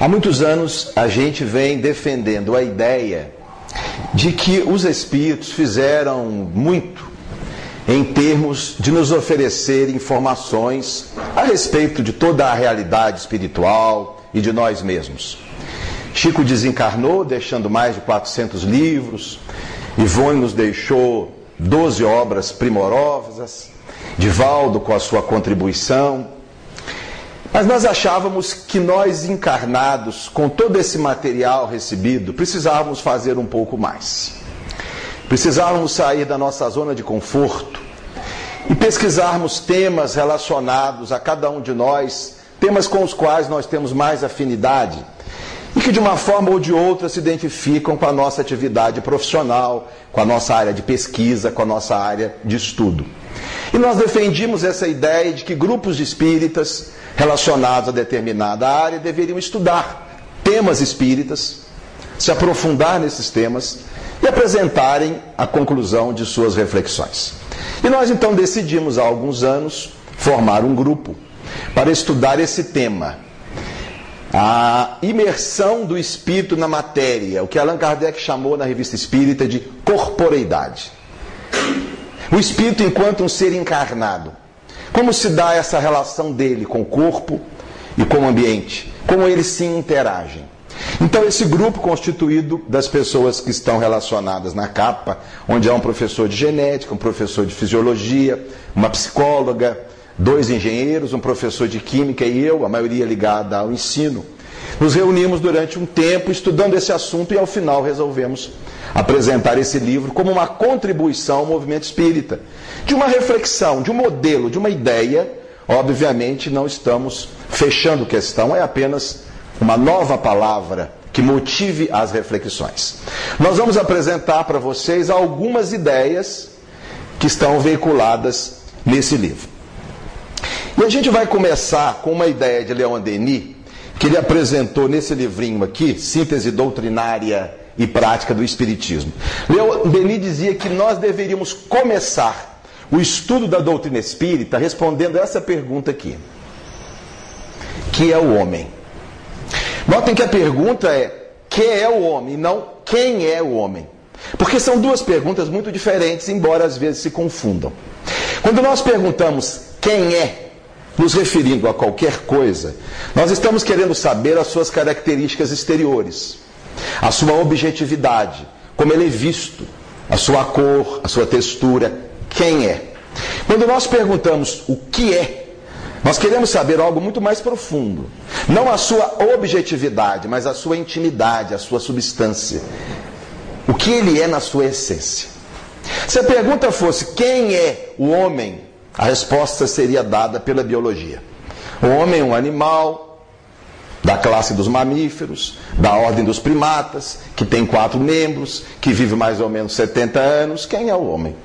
Há muitos anos a gente vem defendendo a ideia de que os espíritos fizeram muito em termos de nos oferecer informações a respeito de toda a realidade espiritual e de nós mesmos. Chico desencarnou, deixando mais de 400 livros. Ivone nos deixou 12 obras primorosas. Divaldo com a sua contribuição. Mas nós achávamos que nós encarnados, com todo esse material recebido, precisávamos fazer um pouco mais. Precisávamos sair da nossa zona de conforto e pesquisarmos temas relacionados a cada um de nós, temas com os quais nós temos mais afinidade e que de uma forma ou de outra se identificam com a nossa atividade profissional, com a nossa área de pesquisa, com a nossa área de estudo. E nós defendimos essa ideia de que grupos de espíritas relacionados a determinada área deveriam estudar temas espíritas, se aprofundar nesses temas e apresentarem a conclusão de suas reflexões. E nós então decidimos há alguns anos formar um grupo para estudar esse tema, a imersão do espírito na matéria, o que Allan Kardec chamou na revista espírita de corporeidade. O espírito enquanto um ser encarnado. Como se dá essa relação dele com o corpo e com o ambiente? Como eles se interagem? Então, esse grupo constituído das pessoas que estão relacionadas na capa, onde há um professor de genética, um professor de fisiologia, uma psicóloga, dois engenheiros, um professor de química e eu, a maioria ligada ao ensino. Nos reunimos durante um tempo estudando esse assunto e ao final resolvemos apresentar esse livro como uma contribuição ao movimento espírita, de uma reflexão, de um modelo, de uma ideia. Obviamente não estamos fechando questão, é apenas uma nova palavra que motive as reflexões. Nós vamos apresentar para vocês algumas ideias que estão veiculadas nesse livro. E a gente vai começar com uma ideia de Leon Denis, que ele apresentou nesse livrinho aqui, Síntese Doutrinária e Prática do Espiritismo. Leon Denis dizia que nós deveríamos começar o estudo da doutrina espírita respondendo essa pergunta aqui: que é o homem? Notem que a pergunta é: que é o homem, não quem é o homem. Porque são duas perguntas muito diferentes, embora às vezes se confundam. Quando nós perguntamos quem é, nos referindo a qualquer coisa, nós estamos querendo saber as suas características exteriores, a sua objetividade, como ele é visto, a sua cor, a sua textura, quem é. Quando nós perguntamos o que é, nós queremos saber algo muito mais profundo. Não a sua objetividade, mas a sua intimidade, a sua substância. O que ele é na sua essência. Se a pergunta fosse quem é o homem, a resposta seria dada pela biologia. O homem é um animal da classe dos mamíferos, da ordem dos primatas, que tem quatro membros, que vive mais ou menos 70 anos. Quem é o homem?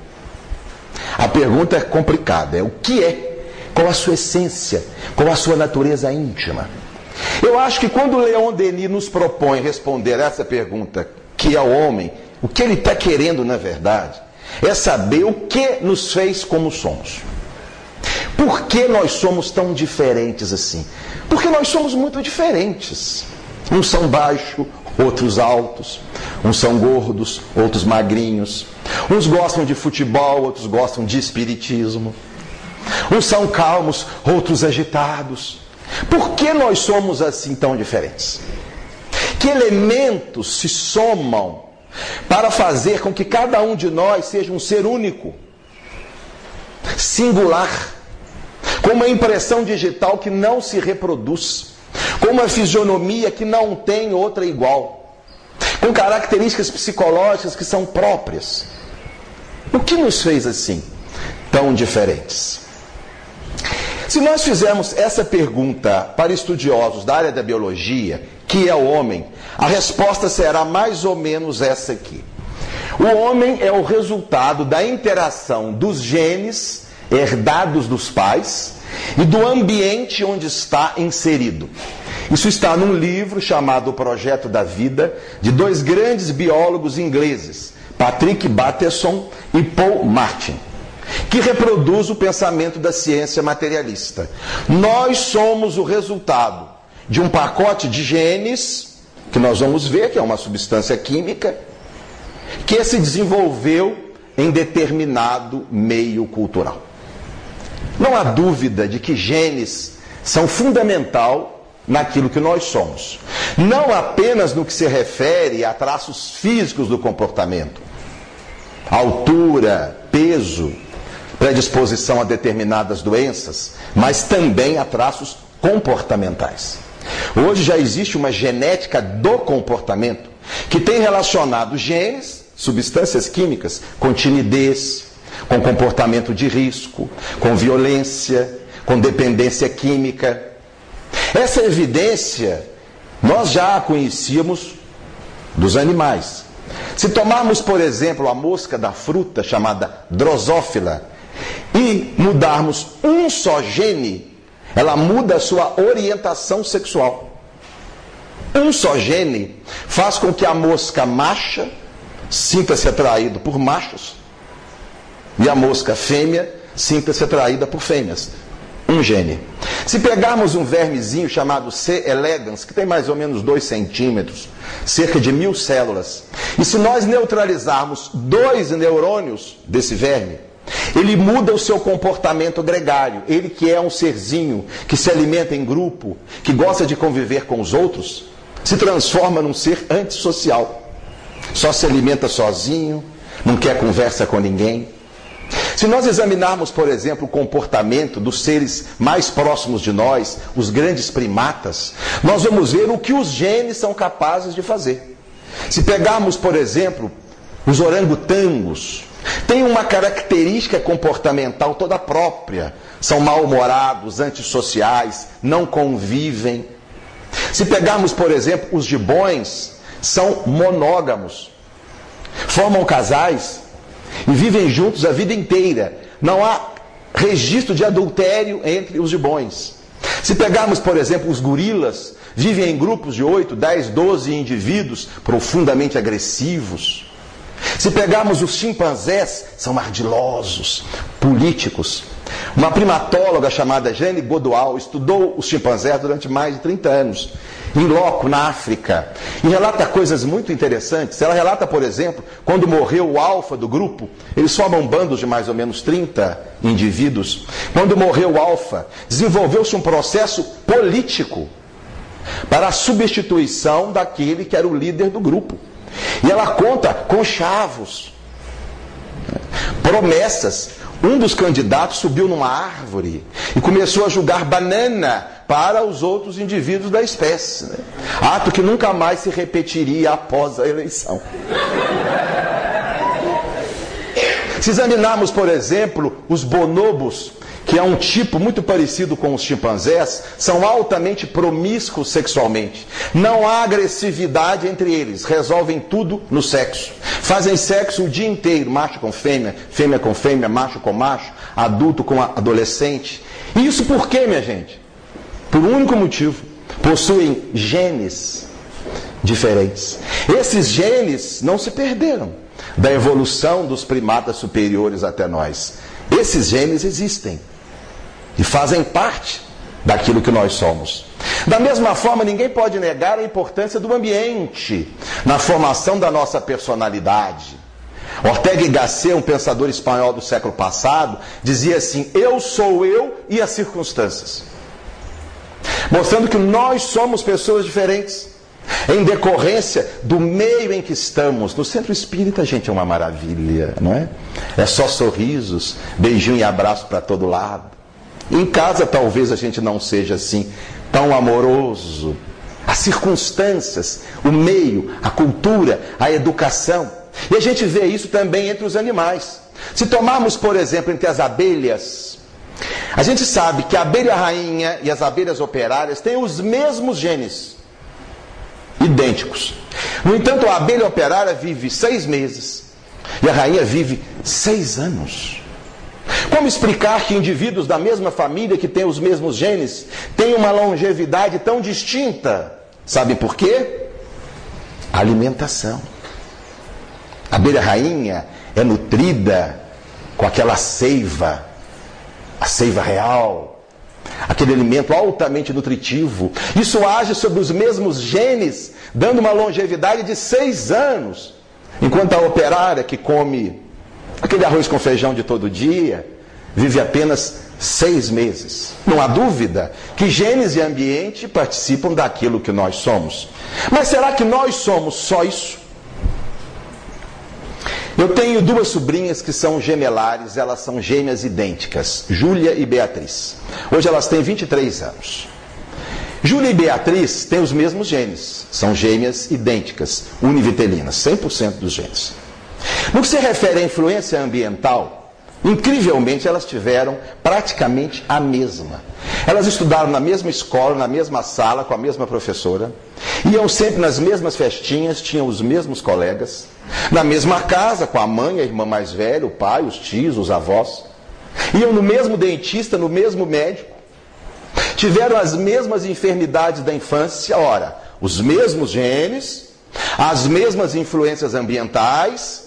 A pergunta é complicada: é o que é qual a sua essência, qual a sua natureza íntima. Eu acho que quando Leon Denis nos propõe responder essa pergunta, que é o homem, o que ele está querendo na verdade, é saber o que nos fez como somos. Por que nós somos tão diferentes assim? Porque nós somos muito diferentes. Uns são baixos, outros altos. Uns são gordos, outros magrinhos. Uns gostam de futebol, outros gostam de espiritismo. Uns são calmos, outros agitados. Por que nós somos assim tão diferentes? Que elementos se somam para fazer com que cada um de nós seja um ser único, singular, com uma impressão digital que não se reproduz, com uma fisionomia que não tem outra igual, com características psicológicas que são próprias? O que nos fez assim, tão diferentes? Se nós fizermos essa pergunta para estudiosos da área da biologia, que é o homem, a resposta será mais ou menos essa aqui. O homem é o resultado da interação dos genes herdados dos pais e do ambiente onde está inserido. Isso está num livro chamado O Projeto da Vida, de dois grandes biólogos ingleses, Patrick Bateson e Paul Martin que reproduz o pensamento da ciência materialista. Nós somos o resultado de um pacote de genes, que nós vamos ver que é uma substância química, que se desenvolveu em determinado meio cultural. Não há dúvida de que genes são fundamental naquilo que nós somos. Não apenas no que se refere a traços físicos do comportamento, altura, peso, predisposição a determinadas doenças, mas também a traços comportamentais. Hoje já existe uma genética do comportamento que tem relacionado genes, substâncias químicas, com timidez, com comportamento de risco, com violência, com dependência química. Essa evidência nós já a conhecíamos dos animais. Se tomarmos, por exemplo, a mosca da fruta chamada drosófila e mudarmos um só gene, ela muda a sua orientação sexual. Um só gene faz com que a mosca macha sinta-se atraído por machos e a mosca fêmea sinta-se atraída por fêmeas. Um gene. Se pegarmos um vermezinho chamado C. elegans, que tem mais ou menos 2 centímetros, cerca de mil células, e se nós neutralizarmos dois neurônios desse verme, ele muda o seu comportamento gregário. Ele que é um serzinho que se alimenta em grupo, que gosta de conviver com os outros, se transforma num ser antissocial. Só se alimenta sozinho, não quer conversa com ninguém. Se nós examinarmos, por exemplo, o comportamento dos seres mais próximos de nós, os grandes primatas, nós vamos ver o que os genes são capazes de fazer. Se pegarmos, por exemplo, os orangotangos, têm uma característica comportamental toda própria. São mal-humorados, antissociais, não convivem. Se pegarmos, por exemplo, os gibões, são monógamos. Formam casais e vivem juntos a vida inteira. Não há registro de adultério entre os gibões. Se pegarmos, por exemplo, os gorilas, vivem em grupos de 8, 10, 12 indivíduos profundamente agressivos. Se pegarmos os chimpanzés, são ardilosos, políticos. Uma primatóloga chamada Jane Godoal estudou os chimpanzés durante mais de 30 anos em loco, na África, e relata coisas muito interessantes. Ela relata, por exemplo, quando morreu o alfa do grupo, eles formam bandos de mais ou menos 30 indivíduos. Quando morreu o alfa, desenvolveu-se um processo político para a substituição daquele que era o líder do grupo. E ela conta com chavos, promessas. Um dos candidatos subiu numa árvore e começou a julgar banana para os outros indivíduos da espécie. Né? Ato que nunca mais se repetiria após a eleição. Se examinarmos, por exemplo, os bonobos, que é um tipo muito parecido com os chimpanzés, são altamente promíscuos sexualmente. Não há agressividade entre eles, resolvem tudo no sexo. Fazem sexo o dia inteiro, macho com fêmea, fêmea com fêmea, macho com macho, adulto com adolescente. E isso por quê, minha gente? Por um único motivo: possuem genes diferentes. Esses genes não se perderam da evolução dos primatas superiores até nós. Esses genes existem e fazem parte daquilo que nós somos. Da mesma forma, ninguém pode negar a importância do ambiente na formação da nossa personalidade. Ortega y Gasset, um pensador espanhol do século passado, dizia assim: Eu sou eu e as circunstâncias mostrando que nós somos pessoas diferentes. Em decorrência do meio em que estamos. No centro espírita, gente, é uma maravilha, não é? É só sorrisos, beijinho e abraço para todo lado. Em casa, talvez a gente não seja assim, tão amoroso. As circunstâncias, o meio, a cultura, a educação. E a gente vê isso também entre os animais. Se tomarmos, por exemplo, entre as abelhas, a gente sabe que a abelha rainha e as abelhas operárias têm os mesmos genes, idênticos. No entanto, a abelha operária vive seis meses e a rainha vive seis anos. Como explicar que indivíduos da mesma família que têm os mesmos genes têm uma longevidade tão distinta? Sabem por quê? Alimentação. A abelha rainha é nutrida com aquela seiva a seiva real, aquele alimento altamente nutritivo. Isso age sobre os mesmos genes, dando uma longevidade de seis anos. Enquanto a operária que come aquele arroz com feijão de todo dia vive apenas seis meses. Não há dúvida que genes e ambiente participam daquilo que nós somos. Mas será que nós somos só isso? Eu tenho duas sobrinhas que são gemelares, elas são gêmeas idênticas, Júlia e Beatriz. Hoje elas têm 23 anos. Júlia e Beatriz têm os mesmos genes, são gêmeas idênticas, univitelinas, 100% dos genes. No que se refere à influência ambiental, incrivelmente elas tiveram praticamente a mesma. Elas estudaram na mesma escola, na mesma sala, com a mesma professora, iam sempre nas mesmas festinhas, tinham os mesmos colegas, na mesma casa, com a mãe, a irmã mais velha, o pai, os tios, os avós. Iam no mesmo dentista, no mesmo médico. Tiveram as mesmas enfermidades da infância, ora, os mesmos genes, as mesmas influências ambientais.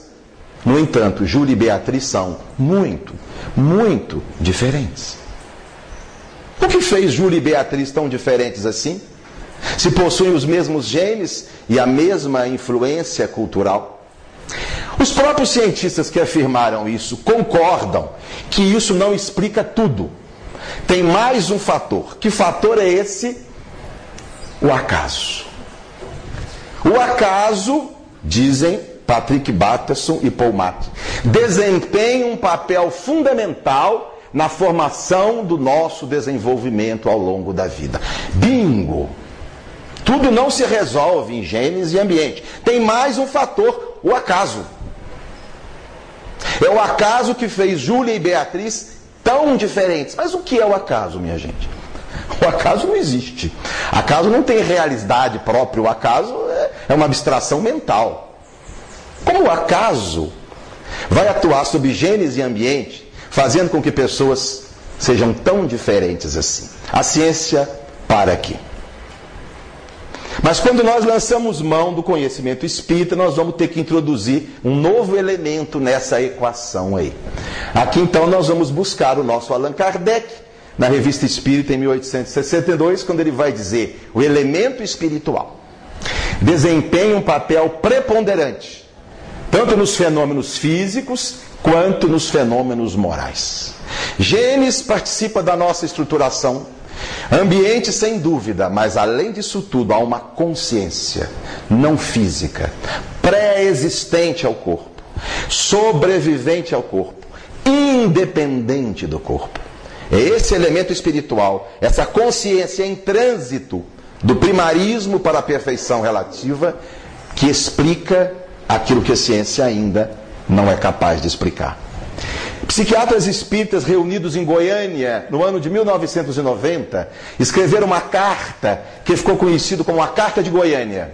No entanto, Júlia e Beatriz são muito, muito diferentes. O que fez Júlia e Beatriz tão diferentes assim? Se possuem os mesmos genes e a mesma influência cultural. Os próprios cientistas que afirmaram isso concordam que isso não explica tudo. Tem mais um fator. Que fator é esse? O acaso. O acaso, dizem Patrick Batterson e Paul Matt, desempenha um papel fundamental na formação do nosso desenvolvimento ao longo da vida. Bingo! Tudo não se resolve em genes e ambiente. Tem mais um fator, o acaso. É o acaso que fez Júlia e Beatriz tão diferentes. Mas o que é o acaso, minha gente? O acaso não existe. Acaso não tem realidade própria. O acaso é, é uma abstração mental. Como o acaso vai atuar sobre genes e ambiente, fazendo com que pessoas sejam tão diferentes assim? A ciência para aqui. Mas quando nós lançamos mão do conhecimento espírita, nós vamos ter que introduzir um novo elemento nessa equação aí. Aqui então nós vamos buscar o nosso Allan Kardec, na Revista Espírita em 1862, quando ele vai dizer: o elemento espiritual desempenha um papel preponderante, tanto nos fenômenos físicos quanto nos fenômenos morais. Genes participa da nossa estruturação Ambiente, sem dúvida, mas além disso tudo, há uma consciência não física, pré-existente ao corpo, sobrevivente ao corpo, independente do corpo. É esse elemento espiritual, essa consciência em trânsito do primarismo para a perfeição relativa, que explica aquilo que a ciência ainda não é capaz de explicar. Psiquiatras espíritas reunidos em Goiânia no ano de 1990 escreveram uma carta que ficou conhecido como a Carta de Goiânia.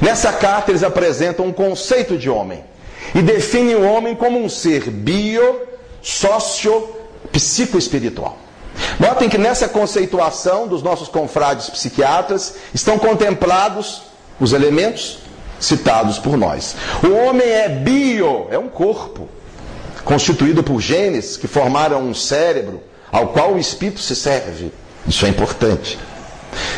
Nessa carta eles apresentam um conceito de homem e definem o homem como um ser bio, sócio, psicoespiritual. Notem que nessa conceituação dos nossos confrades psiquiatras estão contemplados os elementos citados por nós. O homem é bio, é um corpo constituído por genes que formaram um cérebro ao qual o espírito se serve. Isso é importante.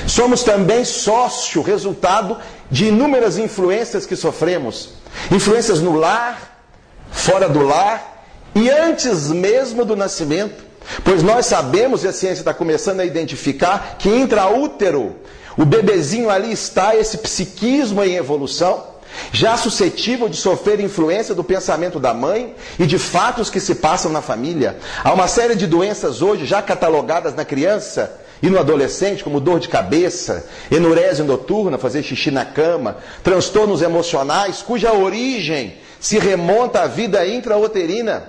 Somos também sócio, resultado de inúmeras influências que sofremos. Influências no lar, fora do lar e antes mesmo do nascimento. Pois nós sabemos, e a ciência está começando a identificar, que intraútero, o bebezinho ali está, esse psiquismo em evolução já suscetível de sofrer influência do pensamento da mãe e de fatos que se passam na família. Há uma série de doenças hoje já catalogadas na criança e no adolescente, como dor de cabeça, enurese noturna, fazer xixi na cama, transtornos emocionais, cuja origem se remonta à vida intrauterina.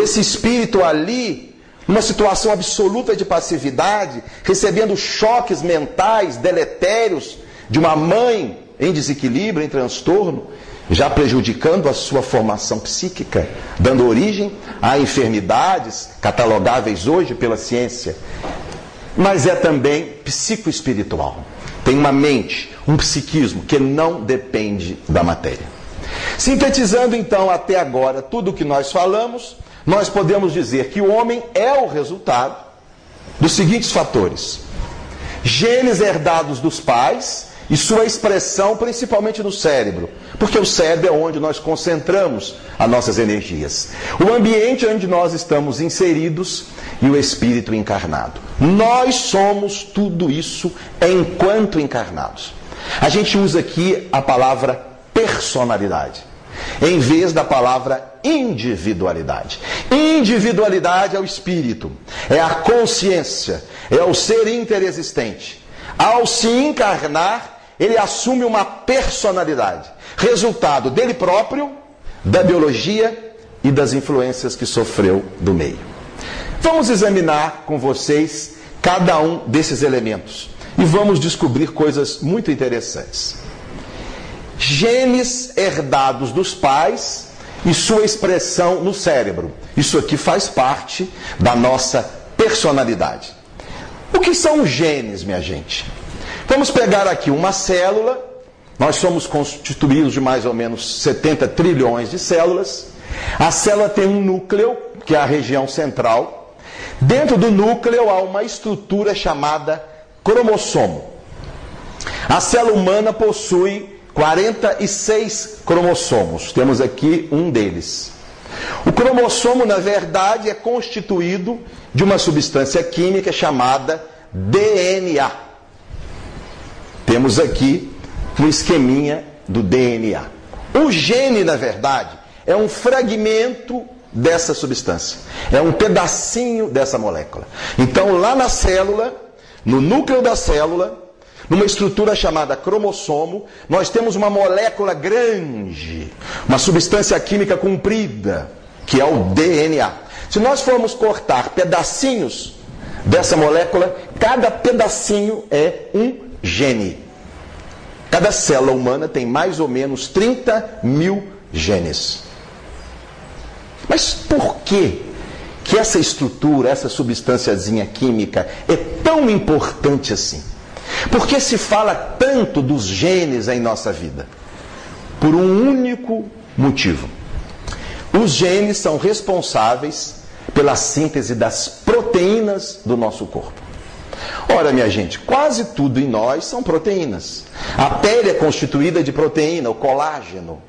Esse espírito ali, numa situação absoluta de passividade, recebendo choques mentais deletérios de uma mãe em desequilíbrio, em transtorno, já prejudicando a sua formação psíquica, dando origem a enfermidades catalogáveis hoje pela ciência. Mas é também psicoespiritual. Tem uma mente, um psiquismo que não depende da matéria. Sintetizando então até agora tudo o que nós falamos, nós podemos dizer que o homem é o resultado dos seguintes fatores: genes herdados dos pais e sua expressão principalmente no cérebro, porque o cérebro é onde nós concentramos as nossas energias. O ambiente onde nós estamos inseridos e o espírito encarnado. Nós somos tudo isso enquanto encarnados. A gente usa aqui a palavra personalidade em vez da palavra individualidade. Individualidade é o espírito, é a consciência, é o ser interexistente. Ao se encarnar, ele assume uma personalidade, resultado dele próprio, da biologia e das influências que sofreu do meio. Vamos examinar com vocês cada um desses elementos e vamos descobrir coisas muito interessantes. Genes herdados dos pais e sua expressão no cérebro. Isso aqui faz parte da nossa personalidade. O que são genes, minha gente? Vamos pegar aqui uma célula, nós somos constituídos de mais ou menos 70 trilhões de células. A célula tem um núcleo, que é a região central. Dentro do núcleo há uma estrutura chamada cromossomo. A célula humana possui 46 cromossomos. Temos aqui um deles. O cromossomo, na verdade, é constituído de uma substância química chamada DNA. Temos aqui um esqueminha do DNA. O gene, na verdade, é um fragmento dessa substância. É um pedacinho dessa molécula. Então, lá na célula, no núcleo da célula, numa estrutura chamada cromossomo, nós temos uma molécula grande, uma substância química comprida, que é o DNA. Se nós formos cortar pedacinhos dessa molécula, cada pedacinho é um gene. Cada célula humana tem mais ou menos 30 mil genes. Mas por que, que essa estrutura, essa substânciazinha química é tão importante assim? Por que se fala tanto dos genes em nossa vida? Por um único motivo. Os genes são responsáveis pela síntese das proteínas do nosso corpo. Ora, minha gente, quase tudo em nós são proteínas. A pele é constituída de proteína, o colágeno.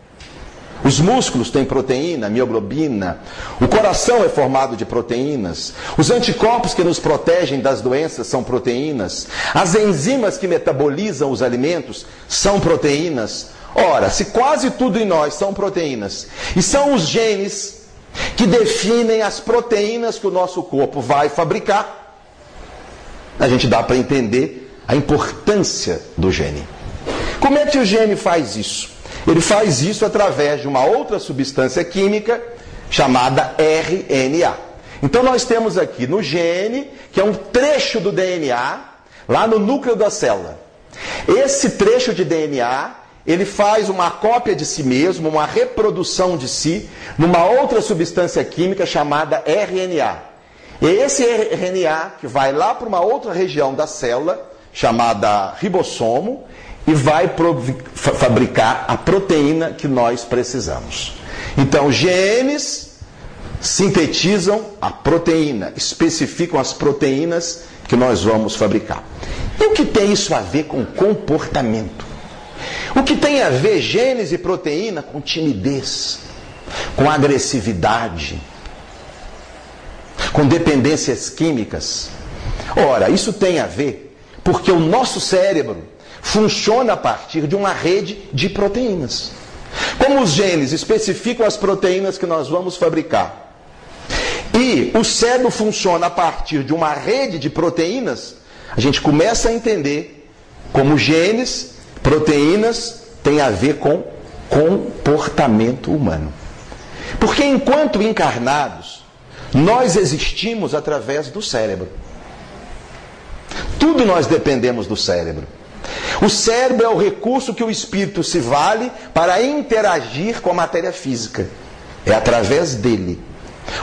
Os músculos têm proteína, mioglobina. O coração é formado de proteínas. Os anticorpos que nos protegem das doenças são proteínas. As enzimas que metabolizam os alimentos são proteínas. Ora, se quase tudo em nós são proteínas, e são os genes que definem as proteínas que o nosso corpo vai fabricar, a gente dá para entender a importância do gene. Como é que o gene faz isso? Ele faz isso através de uma outra substância química chamada RNA. Então nós temos aqui no gene, que é um trecho do DNA, lá no núcleo da célula. Esse trecho de DNA, ele faz uma cópia de si mesmo, uma reprodução de si, numa outra substância química chamada RNA. E esse RNA que vai lá para uma outra região da célula, chamada ribossomo, e vai fabricar a proteína que nós precisamos. Então, genes sintetizam a proteína, especificam as proteínas que nós vamos fabricar. E o que tem isso a ver com comportamento? O que tem a ver genes e proteína com timidez, com agressividade, com dependências químicas. Ora, isso tem a ver porque o nosso cérebro funciona a partir de uma rede de proteínas. Como os genes especificam as proteínas que nós vamos fabricar, e o cérebro funciona a partir de uma rede de proteínas, a gente começa a entender como genes, proteínas, têm a ver com comportamento humano. Porque enquanto encarnados, nós existimos através do cérebro. Tudo nós dependemos do cérebro. O cérebro é o recurso que o espírito se vale para interagir com a matéria física. É através dele.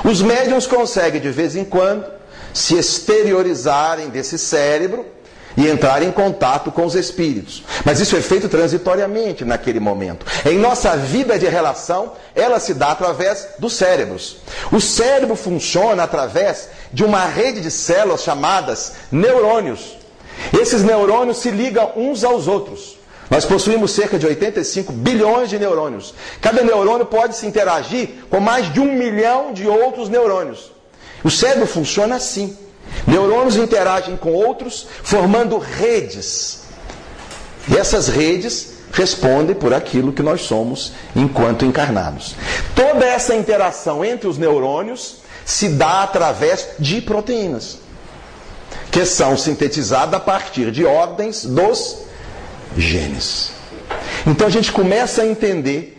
Os médiums conseguem, de vez em quando, se exteriorizarem desse cérebro e entrar em contato com os espíritos. Mas isso é feito transitoriamente naquele momento. Em nossa vida de relação, ela se dá através dos cérebros. O cérebro funciona através de uma rede de células chamadas neurônios. Esses neurônios se ligam uns aos outros. Nós possuímos cerca de 85 bilhões de neurônios. Cada neurônio pode se interagir com mais de um milhão de outros neurônios. O cérebro funciona assim. Neurônios interagem com outros, formando redes. E essas redes respondem por aquilo que nós somos enquanto encarnados. Toda essa interação entre os neurônios se dá através de proteínas, que são sintetizadas a partir de ordens dos genes. Então a gente começa a entender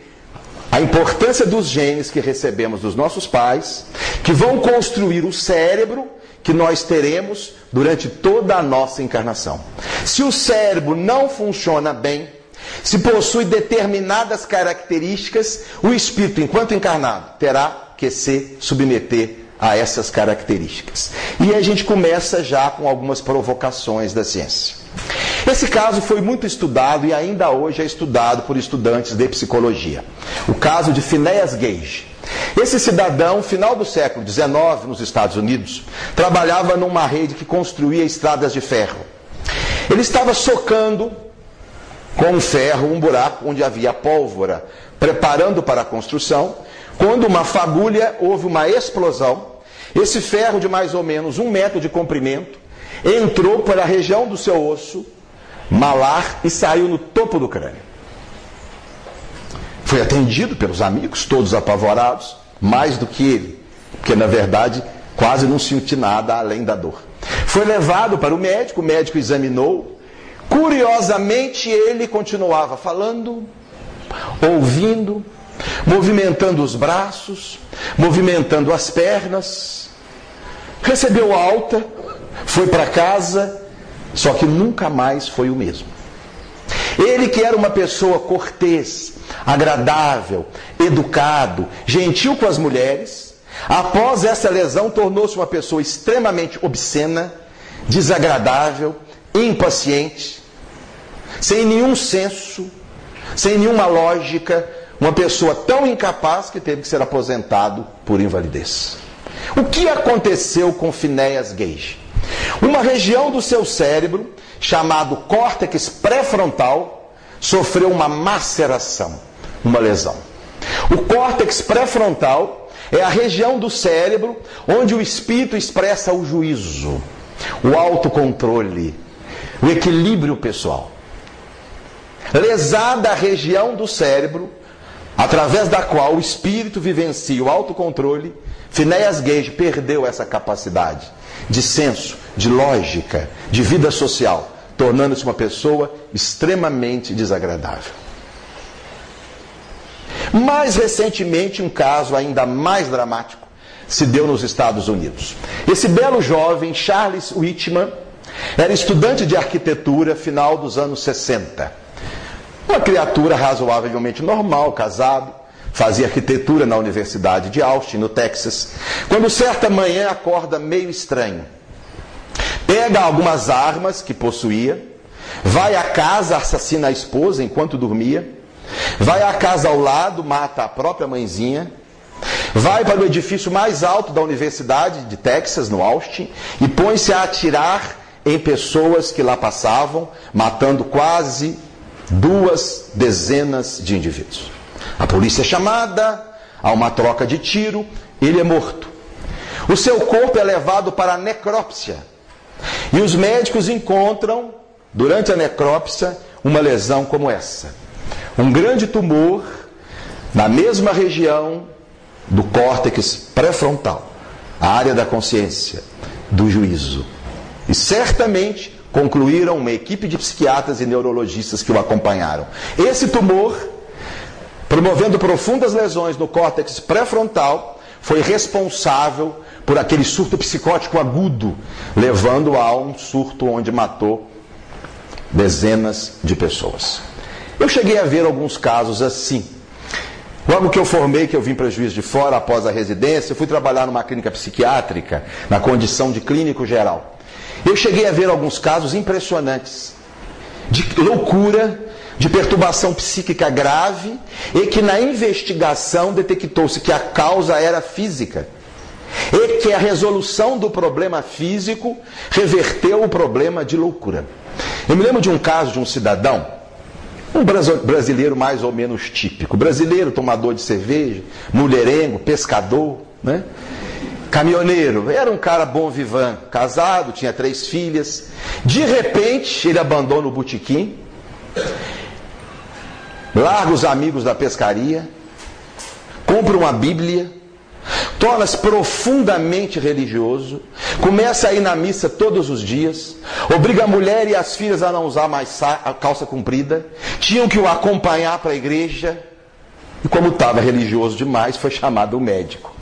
a importância dos genes que recebemos dos nossos pais, que vão construir o cérebro que nós teremos durante toda a nossa encarnação. Se o cérebro não funciona bem, se possui determinadas características, o espírito, enquanto encarnado, terá que se submeter a essas características. E a gente começa já com algumas provocações da ciência. Esse caso foi muito estudado e ainda hoje é estudado por estudantes de psicologia. O caso de Phineas Gage. Esse cidadão, final do século XIX, nos Estados Unidos, trabalhava numa rede que construía estradas de ferro. Ele estava socando com um ferro um buraco onde havia pólvora, preparando para a construção, quando uma fagulha houve uma explosão. Esse ferro de mais ou menos um metro de comprimento entrou pela região do seu osso malar e saiu no topo do crânio. Foi atendido pelos amigos, todos apavorados, mais do que ele, porque na verdade quase não sentiu nada além da dor. Foi levado para o médico, o médico examinou. Curiosamente, ele continuava falando, ouvindo, movimentando os braços, movimentando as pernas. Recebeu alta, foi para casa, só que nunca mais foi o mesmo. Ele que era uma pessoa cortês, agradável, educado, gentil com as mulheres, após essa lesão tornou-se uma pessoa extremamente obscena, desagradável, impaciente, sem nenhum senso, sem nenhuma lógica, uma pessoa tão incapaz que teve que ser aposentado por invalidez. O que aconteceu com Phineas Gage? Uma região do seu cérebro, chamado córtex pré-frontal, sofreu uma maceração, uma lesão. O córtex pré-frontal é a região do cérebro onde o espírito expressa o juízo, o autocontrole, o equilíbrio pessoal. Lesada a região do cérebro, através da qual o espírito vivencia o autocontrole, Phineas Gage perdeu essa capacidade de senso, de lógica, de vida social, tornando-se uma pessoa extremamente desagradável. Mais recentemente, um caso ainda mais dramático se deu nos Estados Unidos. Esse belo jovem, Charles Whitman, era estudante de arquitetura final dos anos 60. Uma criatura razoavelmente normal, casado, fazia arquitetura na Universidade de Austin, no Texas, quando certa manhã acorda meio estranho. Pega algumas armas que possuía, vai à casa, assassina a esposa enquanto dormia, vai à casa ao lado, mata a própria mãezinha, vai para o edifício mais alto da Universidade de Texas, no Austin, e põe-se a atirar em pessoas que lá passavam, matando quase duas dezenas de indivíduos. A polícia é chamada, há uma troca de tiro, ele é morto. O seu corpo é levado para a necrópsia. E os médicos encontram, durante a necrópsia, uma lesão como essa. Um grande tumor na mesma região do córtex pré-frontal, a área da consciência, do juízo. E certamente concluíram uma equipe de psiquiatras e neurologistas que o acompanharam. Esse tumor promovendo profundas lesões no córtex pré-frontal, foi responsável por aquele surto psicótico agudo, levando a um surto onde matou dezenas de pessoas. Eu cheguei a ver alguns casos assim. Logo que eu formei, que eu vim para Juiz de Fora após a residência, eu fui trabalhar numa clínica psiquiátrica, na condição de clínico geral. Eu cheguei a ver alguns casos impressionantes de loucura de perturbação psíquica grave e que na investigação detectou-se que a causa era física. e que a resolução do problema físico reverteu o problema de loucura. Eu me lembro de um caso de um cidadão, um brasileiro mais ou menos típico, brasileiro tomador de cerveja, mulherengo, pescador, né? Caminhoneiro, era um cara bom vivan, casado, tinha três filhas. De repente, ele abandona o botequim, larga os amigos da pescaria, compra uma Bíblia, torna-se profundamente religioso, começa a ir na missa todos os dias, obriga a mulher e as filhas a não usar mais calça comprida, tinham que o acompanhar para a igreja, e como estava religioso demais, foi chamado o médico.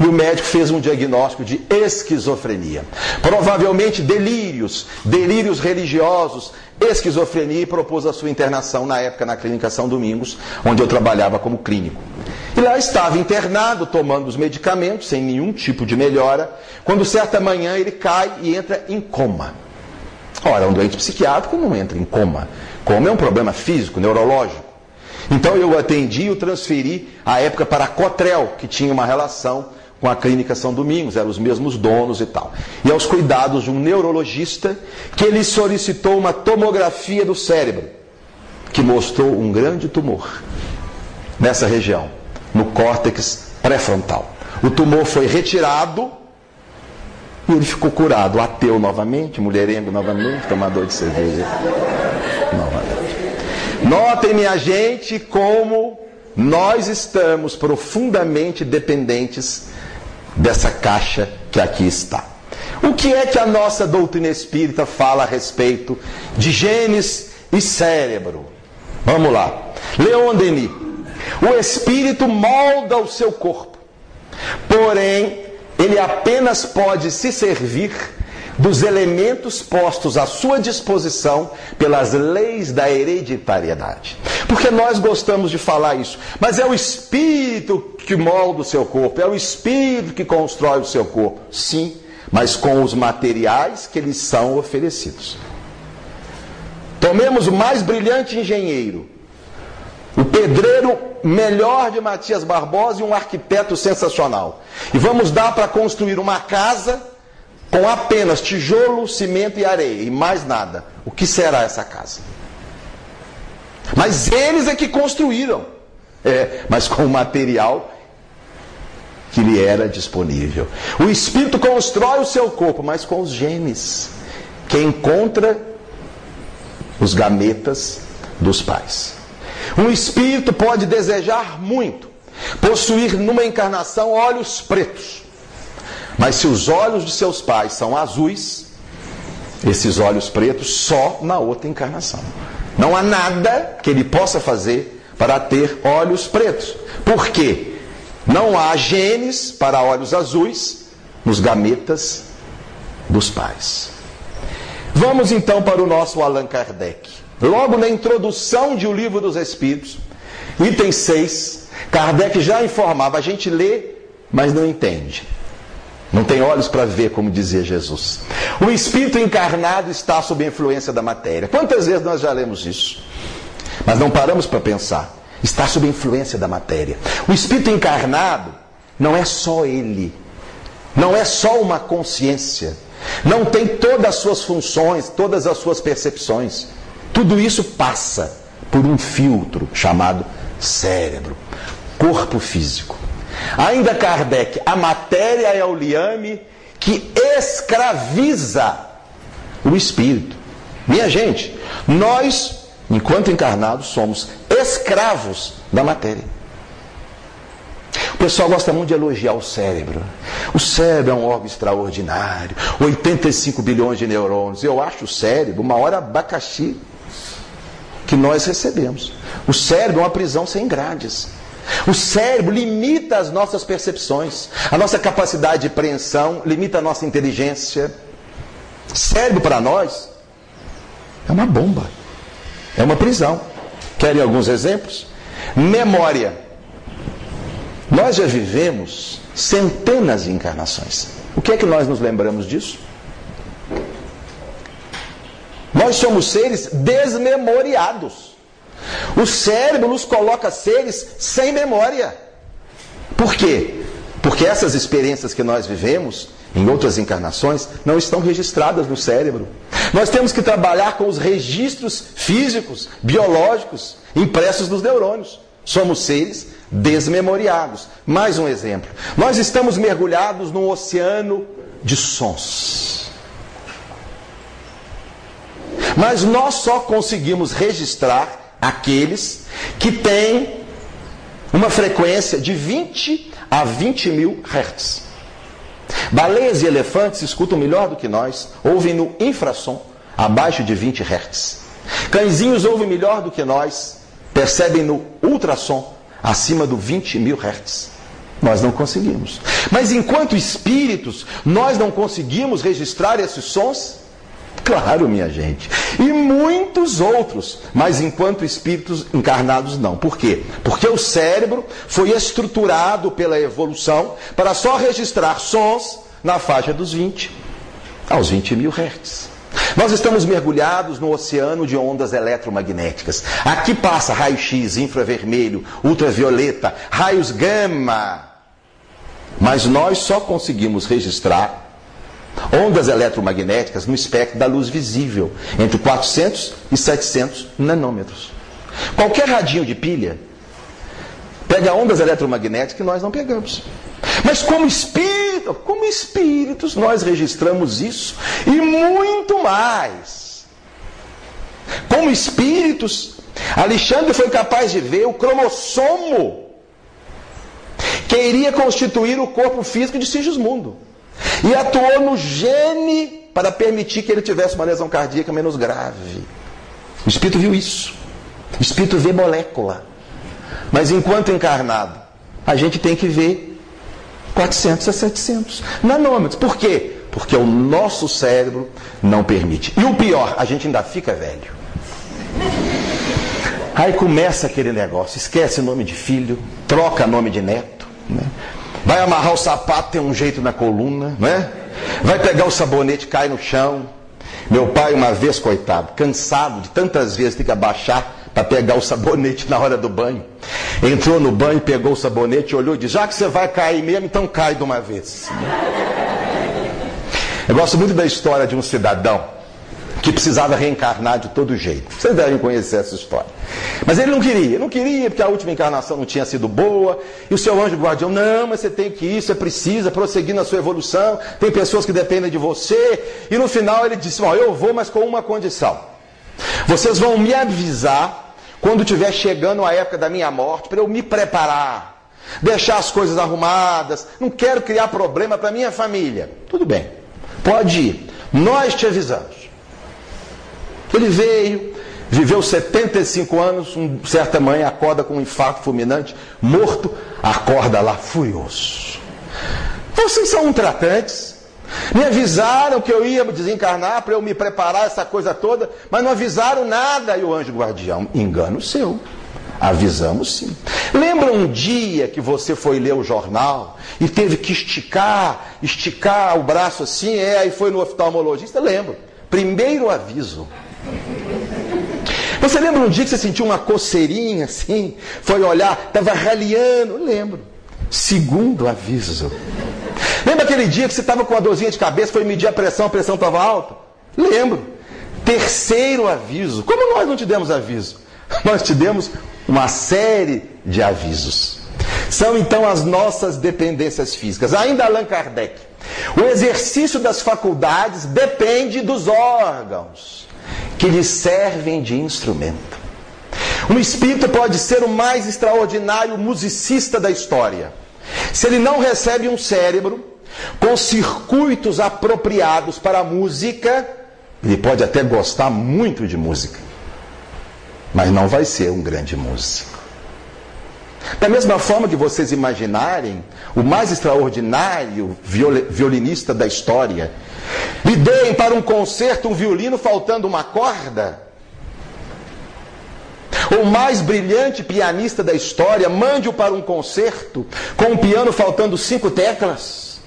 E o médico fez um diagnóstico de esquizofrenia. Provavelmente delírios, delírios religiosos, esquizofrenia e propôs a sua internação na época na Clínica São Domingos, onde eu trabalhava como clínico. E lá estava internado, tomando os medicamentos, sem nenhum tipo de melhora, quando certa manhã ele cai e entra em coma. Ora, um doente psiquiátrico não entra em coma. Coma é um problema físico, neurológico. Então eu atendi e o transferi à época para a Cotrel, que tinha uma relação com a Clínica São Domingos, eram os mesmos donos e tal. E aos cuidados de um neurologista que ele solicitou uma tomografia do cérebro, que mostrou um grande tumor nessa região, no córtex pré-frontal. O tumor foi retirado e ele ficou curado, ateu novamente, mulherengo novamente, tomador de cerveja novamente. Notem, minha gente, como nós estamos profundamente dependentes dessa caixa que aqui está. O que é que a nossa doutrina espírita fala a respeito de genes e cérebro? Vamos lá. Leon Denis. O espírito molda o seu corpo, porém, ele apenas pode se servir dos elementos postos à sua disposição pelas leis da hereditariedade. Porque nós gostamos de falar isso, mas é o espírito que molda o seu corpo, é o espírito que constrói o seu corpo. Sim, mas com os materiais que lhes são oferecidos. Tomemos o mais brilhante engenheiro, o pedreiro melhor de Matias Barbosa e um arquiteto sensacional. E vamos dar para construir uma casa com apenas tijolo, cimento e areia e mais nada. O que será essa casa? Mas eles é que construíram, é, mas com o material que lhe era disponível. O espírito constrói o seu corpo, mas com os genes que encontra os gametas dos pais. Um espírito pode desejar muito, possuir numa encarnação olhos pretos mas se os olhos de seus pais são azuis, esses olhos pretos só na outra encarnação. Não há nada que ele possa fazer para ter olhos pretos. Por quê? Não há genes para olhos azuis nos gametas dos pais. Vamos então para o nosso Allan Kardec. Logo na introdução de O Livro dos Espíritos, item 6, Kardec já informava: a gente lê, mas não entende. Não tem olhos para ver, como dizia Jesus. O espírito encarnado está sob a influência da matéria. Quantas vezes nós já lemos isso? Mas não paramos para pensar. Está sob a influência da matéria. O espírito encarnado não é só ele. Não é só uma consciência. Não tem todas as suas funções, todas as suas percepções. Tudo isso passa por um filtro chamado cérebro, corpo físico. Ainda Kardec, a matéria é o liame que escraviza o espírito. Minha gente, nós, enquanto encarnados, somos escravos da matéria. O pessoal gosta muito de elogiar o cérebro. O cérebro é um órgão extraordinário, 85 bilhões de neurônios. Eu acho o cérebro uma hora abacaxi que nós recebemos. O cérebro é uma prisão sem grades. O cérebro limita as nossas percepções, a nossa capacidade de apreensão, limita a nossa inteligência. Cérebro para nós é uma bomba, é uma prisão. Querem alguns exemplos? Memória. Nós já vivemos centenas de encarnações. O que é que nós nos lembramos disso? Nós somos seres desmemoriados. O cérebro nos coloca seres sem memória. Por quê? Porque essas experiências que nós vivemos em outras encarnações não estão registradas no cérebro. Nós temos que trabalhar com os registros físicos, biológicos, impressos nos neurônios. Somos seres desmemoriados. Mais um exemplo. Nós estamos mergulhados num oceano de sons. Mas nós só conseguimos registrar aqueles que têm uma frequência de 20 a 20 mil hertz. Baleias e elefantes escutam melhor do que nós, ouvem no infrassom, abaixo de 20 hertz. Cãezinhos ouvem melhor do que nós, percebem no ultrassom, acima do 20 mil hertz. Nós não conseguimos. Mas enquanto espíritos, nós não conseguimos registrar esses sons? Claro, minha gente. E muitos outros, mas enquanto espíritos encarnados não. Por quê? Porque o cérebro foi estruturado pela evolução para só registrar sons na faixa dos 20 aos 20 mil hertz. Nós estamos mergulhados no oceano de ondas eletromagnéticas. Aqui passa raio-x, infravermelho, ultravioleta, raios gama. Mas nós só conseguimos registrar ondas eletromagnéticas no espectro da luz visível, entre 400 e 700 nanômetros. Qualquer radinho de pilha pega ondas eletromagnéticas que nós não pegamos. Mas como espírito, como espíritos, nós registramos isso e muito mais. Como espíritos, Alexandre foi capaz de ver o cromossomo que iria constituir o corpo físico de Sigismundo. E atuou no gene para permitir que ele tivesse uma lesão cardíaca menos grave. O espírito viu isso. O espírito vê molécula. Mas enquanto encarnado, a gente tem que ver 400 a 700 nanômetros. Por quê? Porque o nosso cérebro não permite. E o pior, a gente ainda fica velho. Aí começa aquele negócio, esquece nome de filho, troca nome de neto. Né? Vai amarrar o sapato, tem um jeito na coluna, né? Vai pegar o sabonete, cai no chão. Meu pai, uma vez, coitado, cansado de tantas vezes ter que abaixar para pegar o sabonete na hora do banho. Entrou no banho, pegou o sabonete, olhou e disse: Já que você vai cair mesmo, então cai de uma vez. Eu gosto muito da história de um cidadão que precisava reencarnar de todo jeito. Vocês devem conhecer essa história. Mas ele não queria, não queria porque a última encarnação não tinha sido boa. E o seu anjo guardião, não, mas você tem que ir, você precisa prosseguir na sua evolução. Tem pessoas que dependem de você. E no final ele disse: Ó, eu vou, mas com uma condição. Vocês vão me avisar quando estiver chegando a época da minha morte, para eu me preparar, deixar as coisas arrumadas. Não quero criar problema para minha família. Tudo bem, pode ir. Nós te avisamos. Ele veio, viveu 75 anos, um certa manhã acorda com um infarto fulminante, morto, acorda lá furioso. Vocês são um tratantes. Me avisaram que eu ia desencarnar para eu me preparar essa coisa toda, mas não avisaram nada. E o anjo guardião, engano seu. Avisamos sim. Lembra um dia que você foi ler o jornal e teve que esticar, esticar o braço assim, é, aí foi no oftalmologista? Lembro. Primeiro aviso. Você lembra um dia que você sentiu uma coceirinha assim? Foi olhar, estava raliando? Lembro. Segundo aviso. Lembra aquele dia que você estava com uma dorzinha de cabeça, foi medir a pressão, a pressão estava alta? Lembro. Terceiro aviso. Como nós não te demos aviso? Nós te demos uma série de avisos. São então as nossas dependências físicas. Ainda Allan Kardec. O exercício das faculdades depende dos órgãos que lhe servem de instrumento. Um espírito pode ser o mais extraordinário musicista da história. Se ele não recebe um cérebro com circuitos apropriados para a música, ele pode até gostar muito de música, mas não vai ser um grande músico. Da mesma forma que vocês imaginarem o mais extraordinário violinista da história, lhe deem para um concerto um violino faltando uma corda, o mais brilhante pianista da história, mande-o para um concerto com um piano faltando cinco teclas.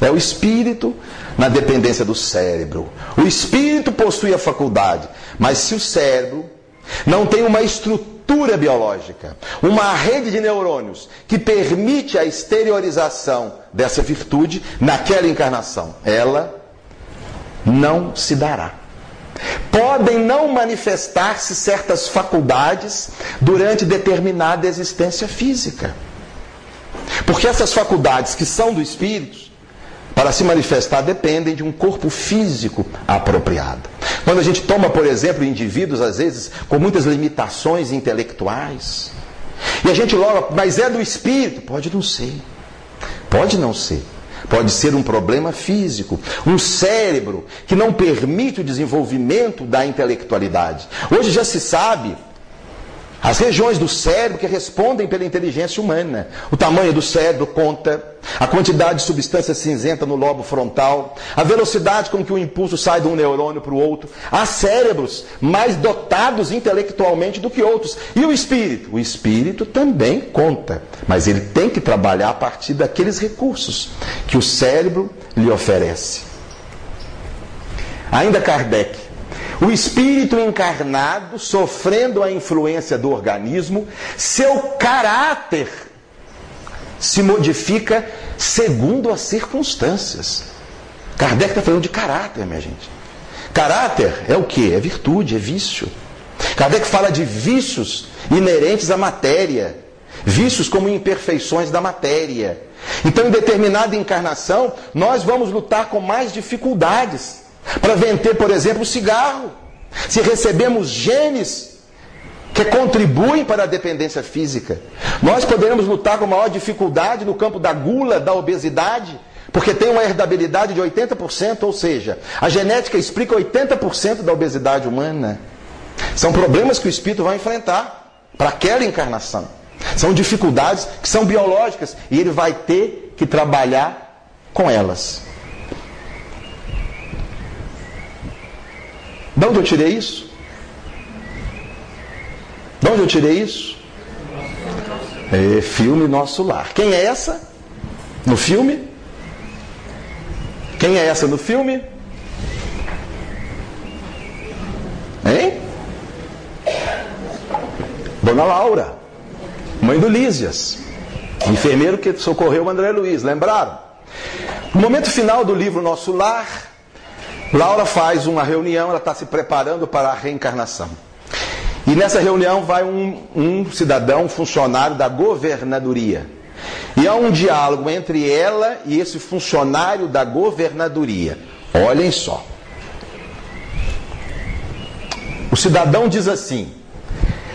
É o espírito na dependência do cérebro. O espírito possui a faculdade, mas se o cérebro não tem uma estrutura, biológica, uma rede de neurônios que permite a exteriorização dessa virtude naquela encarnação. Ela não se dará. Podem não manifestar-se certas faculdades durante determinada existência física. Porque essas faculdades que são do espírito, para se manifestar, dependem de um corpo físico apropriado. Quando a gente toma, por exemplo, indivíduos, às vezes, com muitas limitações intelectuais, e a gente logo, mas é do espírito? Pode não ser. Pode não ser. Pode ser um problema físico, um cérebro que não permite o desenvolvimento da intelectualidade. Hoje já se sabe as regiões do cérebro que respondem pela inteligência humana. O tamanho do cérebro conta, a quantidade de substância cinzenta no lobo frontal, a velocidade com que o impulso sai de um neurônio para o outro. Há cérebros mais dotados intelectualmente do que outros. E o espírito? O espírito também conta, mas ele tem que trabalhar a partir daqueles recursos que o cérebro lhe oferece. Ainda Kardec o espírito encarnado, sofrendo a influência do organismo, seu caráter se modifica segundo as circunstâncias. Kardec está falando de caráter, minha gente. Caráter é o que? É virtude, é vício. Kardec fala de vícios inerentes à matéria, vícios como imperfeições da matéria. Então, em determinada encarnação, nós vamos lutar com mais dificuldades para vender, por exemplo, cigarro. Se recebemos genes que contribuem para a dependência física, nós poderemos lutar com maior dificuldade no campo da gula, da obesidade, porque tem uma herdabilidade de 80%, ou seja, a genética explica 80% da obesidade humana. São problemas que o espírito vai enfrentar para aquela encarnação. São dificuldades que são biológicas e ele vai ter que trabalhar com elas. De onde eu tirei isso? De onde eu tirei isso? É filme Nosso Lar. Quem é essa? No filme? Quem é essa no filme? Hein? Dona Laura, mãe do Lísias, enfermeiro que socorreu o André Luiz, lembraram? No momento final do livro Nosso Lar, Laura faz uma reunião, ela está se preparando para a reencarnação. E nessa reunião vai um, um cidadão, um funcionário da governadoria. E há um diálogo entre ela e esse funcionário da governadoria. Olhem só. O cidadão diz assim: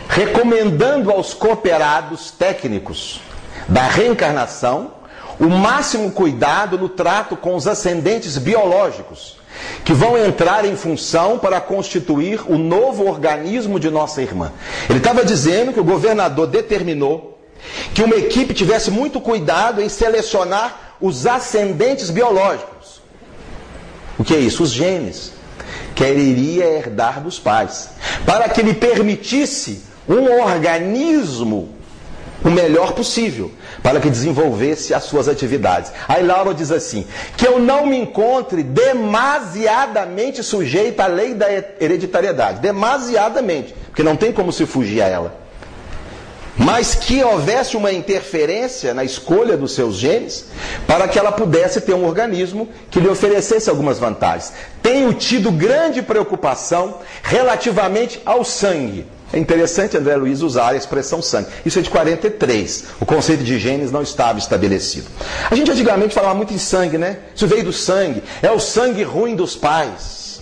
recomendando aos cooperados técnicos da reencarnação o máximo cuidado no trato com os ascendentes biológicos que vão entrar em função para constituir o novo organismo de nossa irmã. Ele estava dizendo que o governador determinou que uma equipe tivesse muito cuidado em selecionar os ascendentes biológicos. O que é isso? Os genes que ele iria herdar dos pais, para que lhe permitisse um organismo o melhor possível para que desenvolvesse as suas atividades. Aí Laura diz assim: que eu não me encontre demasiadamente sujeita à lei da hereditariedade. Demasiadamente, porque não tem como se fugir a ela. Mas que houvesse uma interferência na escolha dos seus genes para que ela pudesse ter um organismo que lhe oferecesse algumas vantagens. Tenho tido grande preocupação relativamente ao sangue é interessante André Luiz usar a expressão sangue. Isso é de 43. O conceito de genes não estava estabelecido. A gente antigamente falava muito em sangue, né? Isso veio do sangue. É o sangue ruim dos pais.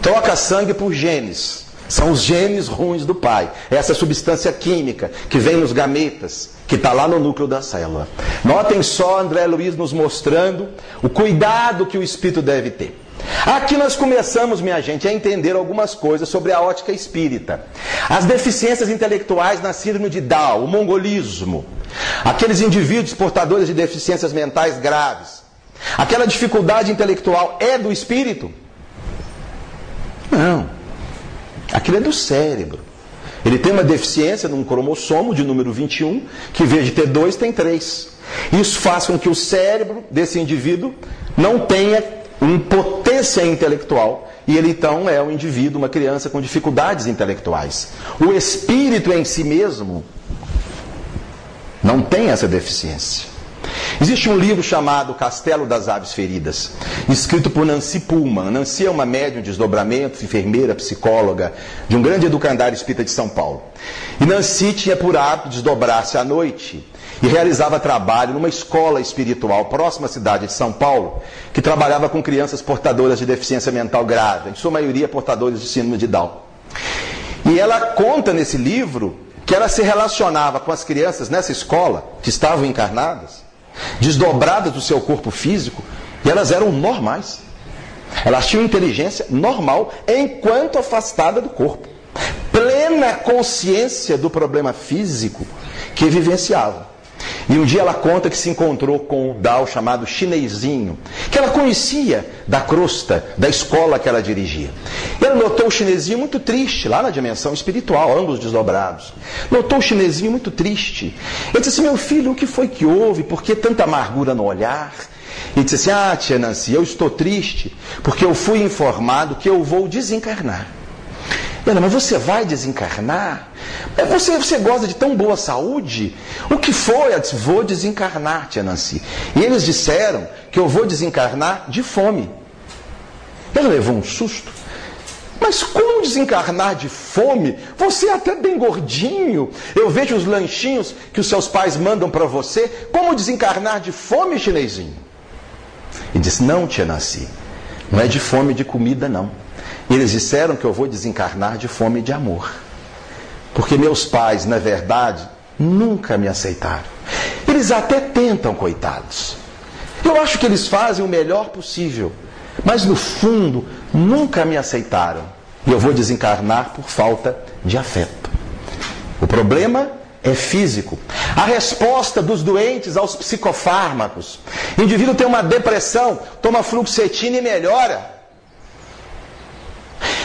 Troca sangue por genes. São os genes ruins do pai. É essa substância química que vem nos gametas, que está lá no núcleo da célula. Notem só André Luiz nos mostrando o cuidado que o espírito deve ter. Aqui nós começamos, minha gente, a entender algumas coisas sobre a ótica espírita. As deficiências intelectuais na síndrome de Down, o mongolismo, aqueles indivíduos portadores de deficiências mentais graves. Aquela dificuldade intelectual é do espírito? Não. Aquilo é do cérebro. Ele tem uma deficiência num cromossomo de número 21, que em vez de ter dois, tem três. Isso faz com que o cérebro desse indivíduo não tenha um potência intelectual e ele então é um indivíduo, uma criança com dificuldades intelectuais. O espírito em si mesmo não tem essa deficiência. Existe um livro chamado Castelo das Aves Feridas, escrito por Nancy Pullman. Nancy é uma médium de desdobramento, enfermeira, psicóloga, de um grande educandário espírita de São Paulo. E Nancy tinha por hábito desdobrar-se à noite e realizava trabalho numa escola espiritual próxima à cidade de São Paulo, que trabalhava com crianças portadoras de deficiência mental grave, em sua maioria portadores de síndrome de Down. E ela conta nesse livro que ela se relacionava com as crianças nessa escola, que estavam encarnadas, desdobradas do seu corpo físico, e elas eram normais. Elas tinham inteligência normal enquanto afastada do corpo. Plena consciência do problema físico que vivenciavam. E um dia ela conta que se encontrou com um Dao chamado chinesinho, que ela conhecia da crosta da escola que ela dirigia. Ela notou o chinesinho muito triste, lá na dimensão espiritual, ambos desdobrados. Notou o chinesinho muito triste. Ele disse assim: Meu filho, o que foi que houve? Por que tanta amargura no olhar? E disse assim: Ah, tia Nancy, eu estou triste porque eu fui informado que eu vou desencarnar. Ela, mas você vai desencarnar? É, você, você gosta de tão boa saúde? O que foi? Ela disse, vou desencarnar, tia Nancy. E eles disseram que eu vou desencarnar de fome. Ela levou um susto. Mas como desencarnar de fome? Você é até bem gordinho. Eu vejo os lanchinhos que os seus pais mandam para você. Como desencarnar de fome, chinesinho? E disse: Não, tia Nancy. Não é de fome de comida, não. Eles disseram que eu vou desencarnar de fome e de amor. Porque meus pais, na verdade, nunca me aceitaram. Eles até tentam, coitados. Eu acho que eles fazem o melhor possível. Mas no fundo, nunca me aceitaram. E eu vou desencarnar por falta de afeto. O problema é físico. A resposta dos doentes aos psicofármacos. O indivíduo tem uma depressão, toma fluoxetina e melhora.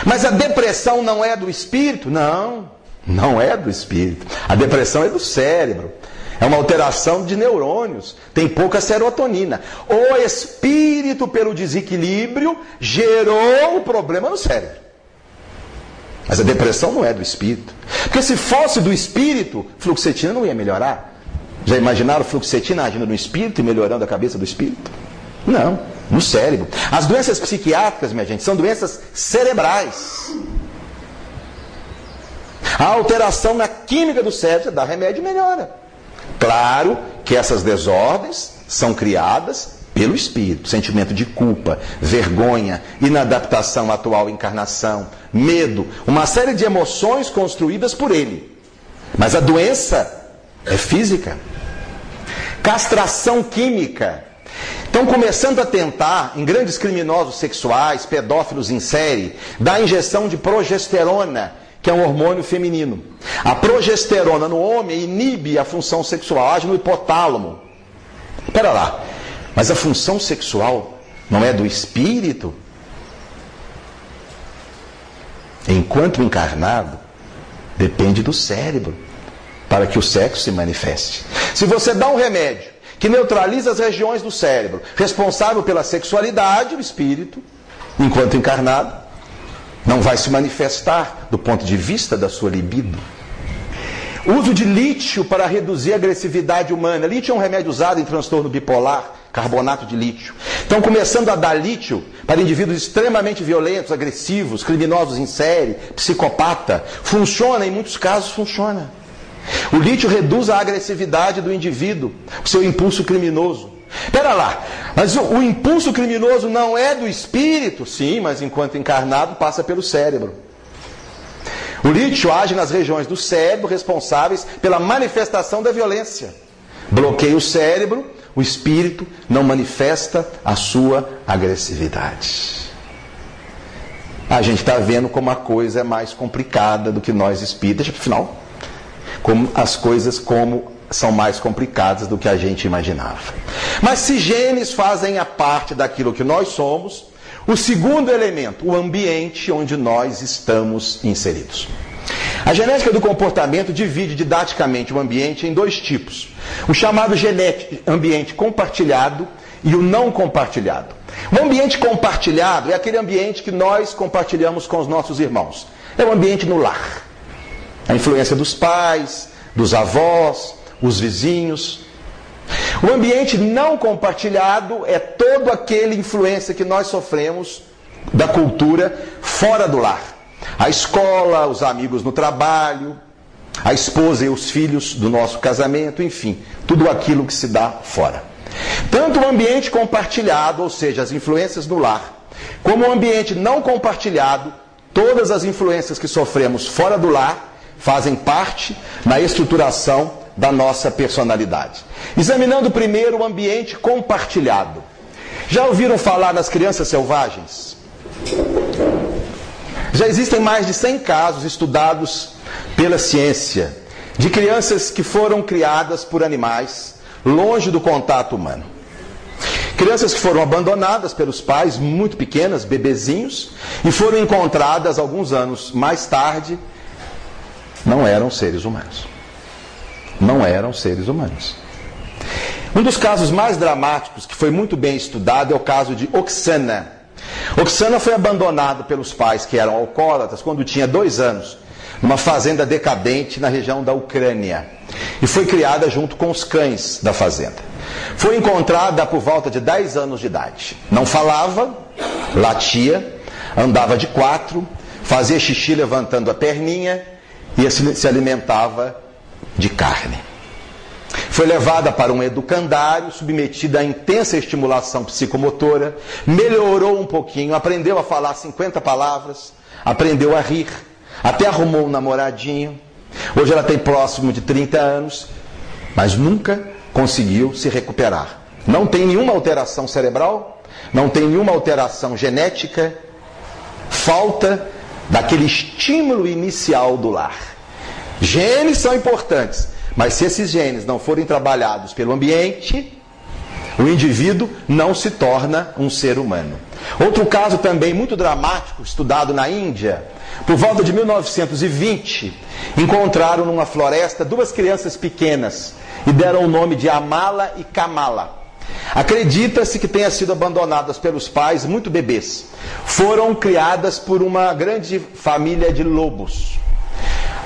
Mas a depressão não é do espírito? Não, não é do espírito. A depressão é do cérebro. É uma alteração de neurônios. Tem pouca serotonina. O espírito, pelo desequilíbrio, gerou o problema no cérebro. Mas a depressão não é do espírito. Porque se fosse do espírito, fluoxetina não ia melhorar. Já imaginaram fluoxetina agindo no espírito e melhorando a cabeça do espírito? Não no cérebro. As doenças psiquiátricas, minha gente, são doenças cerebrais. A alteração na química do cérebro dá remédio e melhora. Claro que essas desordens são criadas pelo espírito, sentimento de culpa, vergonha, inadaptação à atual encarnação, medo, uma série de emoções construídas por ele. Mas a doença é física. Castração química Estão começando a tentar, em grandes criminosos sexuais, pedófilos em série, dar injeção de progesterona, que é um hormônio feminino. A progesterona no homem inibe a função sexual, age no hipotálamo. Espera lá, mas a função sexual não é do espírito? Enquanto encarnado, depende do cérebro para que o sexo se manifeste. Se você dá um remédio que neutraliza as regiões do cérebro responsável pela sexualidade, o espírito, enquanto encarnado, não vai se manifestar do ponto de vista da sua libido. Uso de lítio para reduzir a agressividade humana. Lítio é um remédio usado em transtorno bipolar, carbonato de lítio. Estão começando a dar lítio para indivíduos extremamente violentos, agressivos, criminosos em série, psicopata. Funciona, em muitos casos funciona. O lítio reduz a agressividade do indivíduo, o seu impulso criminoso. Espera lá, mas o, o, impulso criminoso não é do espírito? Sim, mas enquanto encarnado passa pelo cérebro. O lítio age nas regiões do cérebro responsáveis pela manifestação da violência. Bloqueia o cérebro, o espírito não manifesta a sua agressividade. A gente está vendo como a coisa é mais complicada do que nós espíritas, afinal, como as coisas como são mais complicadas do que a gente imaginava. Mas se genes fazem a parte daquilo que nós somos, o segundo elemento, o ambiente onde nós estamos inseridos. A genética do comportamento divide didaticamente o ambiente em dois tipos: o chamado ambiente compartilhado e o não compartilhado. O ambiente compartilhado é aquele ambiente que nós compartilhamos com os nossos irmãos. É o ambiente no lar. A influência dos pais, dos avós, os vizinhos. O ambiente não compartilhado é todo aquele influência que nós sofremos da cultura fora do lar. A escola, os amigos no trabalho, a esposa e os filhos do nosso casamento, enfim, tudo aquilo que se dá fora. Tanto o ambiente compartilhado, ou seja, as influências do lar, como o ambiente não compartilhado, todas as influências que sofremos fora do lar fazem parte na estruturação da nossa personalidade. Examinando primeiro o ambiente compartilhado. Já ouviram falar nas crianças selvagens? Já existem mais de 100 casos estudados pela ciência de crianças que foram criadas por animais longe do contato humano. Crianças que foram abandonadas pelos pais, muito pequenas, bebezinhos, e foram encontradas alguns anos mais tarde, não eram seres humanos. Não eram seres humanos. Um dos casos mais dramáticos, que foi muito bem estudado, é o caso de Oksana. Oksana foi abandonada pelos pais que eram alcoólatras quando tinha dois anos, numa fazenda decadente na região da Ucrânia. E foi criada junto com os cães da fazenda. Foi encontrada por volta de 10 anos de idade. Não falava, latia, andava de quatro, fazia xixi levantando a perninha e se alimentava de carne. Foi levada para um educandário, submetida a intensa estimulação psicomotora, melhorou um pouquinho, aprendeu a falar 50 palavras, aprendeu a rir, até arrumou um namoradinho. Hoje ela tem próximo de 30 anos, mas nunca conseguiu se recuperar. Não tem nenhuma alteração cerebral, não tem nenhuma alteração genética, falta daquele estímulo inicial do lar. Genes são importantes, mas se esses genes não forem trabalhados pelo ambiente, o indivíduo não se torna um ser humano. Outro caso também muito dramático, estudado na Índia, por volta de 1920, encontraram numa floresta duas crianças pequenas e deram o nome de Amala e Kamala. Acredita-se que tenham sido abandonadas pelos pais muito bebês. Foram criadas por uma grande família de lobos.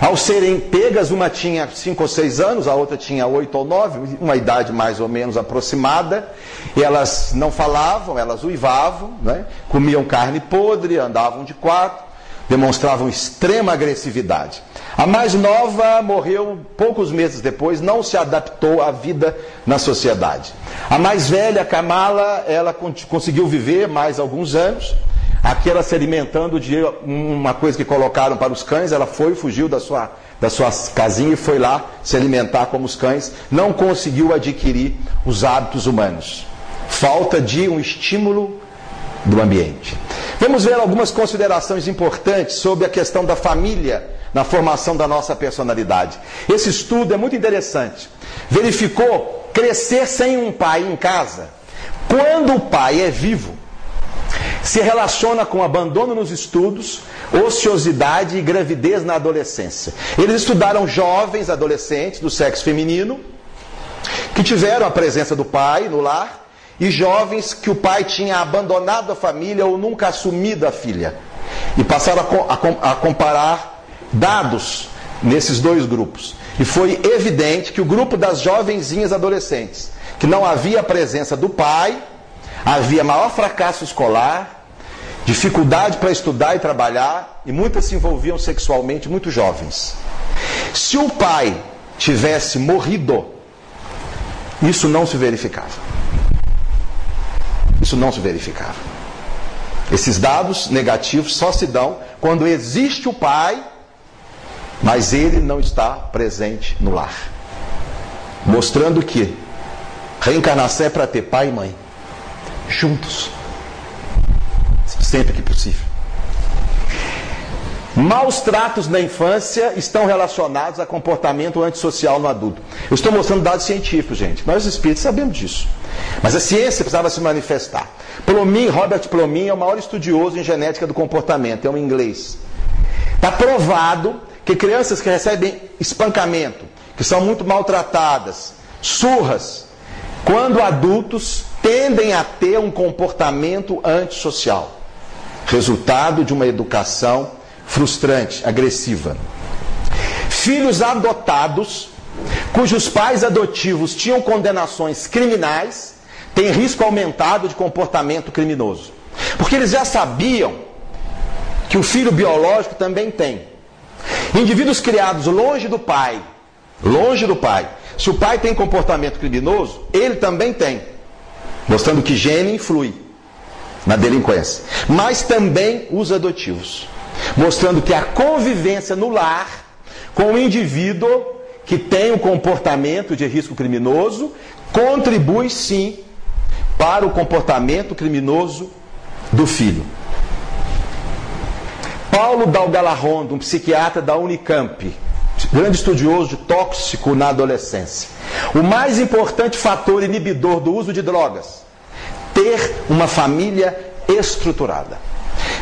Ao serem pegas, uma tinha 5 ou 6 anos, a outra tinha 8 ou 9, uma idade mais ou menos aproximada. Elas não falavam, elas uivavam, né? comiam carne podre, andavam de quatro, demonstravam extrema agressividade. A mais nova morreu poucos meses depois, não se adaptou à vida na sociedade. A mais velha, Kamala, ela conseguiu viver mais alguns anos Aquela se alimentando de uma coisa que colocaram para os cães, ela foi, fugiu da sua, da sua casinha e foi lá se alimentar como os cães, não conseguiu adquirir os hábitos humanos. Falta de um estímulo do ambiente. Vamos ver algumas considerações importantes sobre a questão da família na formação da nossa personalidade. Esse estudo é muito interessante. Verificou crescer sem um pai em casa. Quando o pai é vivo, se relaciona com abandono nos estudos, ociosidade e gravidez na adolescência. Eles estudaram jovens adolescentes do sexo feminino que tiveram a presença do pai no lar e jovens que o pai tinha abandonado a família ou nunca assumido a filha. E passaram a, comparar dados nesses dois grupos. E foi evidente que o grupo das jovenzinhas adolescentes, que não havia a presença do pai, havia maior fracasso escolar, dificuldade para estudar e trabalhar, e muitas se envolviam sexualmente, muito jovens. Se o pai tivesse morrido, isso não se verificava. Isso não se verificava. Esses dados negativos só se dão quando existe o pai, mas ele não está presente no lar. Mostrando que reencarnação é para ter pai e mãe juntos, sempre que possível. Maus tratos na infância estão relacionados a comportamento antissocial no adulto. Eu estou mostrando dados científicos, gente. Nós espíritos sabemos disso. Mas a ciência precisava se manifestar. Plomin, Robert Plomin é o maior estudioso em genética do comportamento, é um inglês. Está provado que crianças que recebem espancamento, que são muito maltratadas, surras, quando adultos tendem a ter um comportamento antissocial, resultado de uma educação frustrante, agressiva. Filhos adotados, cujos pais adotivos tinham condenações criminais, têm risco aumentado de comportamento criminoso. Porque eles já sabiam que o filho biológico também tem. Indivíduos criados longe do pai, longe do pai. Se o pai tem comportamento criminoso, ele também tem. Mostrando que gene influi na delinquência. Mas também os adotivos. Mostrando que a convivência no lar com o indivíduo que tem um comportamento de risco criminoso contribui sim para o comportamento criminoso do filho. Paulo Dalgalarrondo, um psiquiatra da Unicamp, grande estudioso de tóxico na adolescência. O mais importante fator inibidor do uso de drogas, ter uma família estruturada.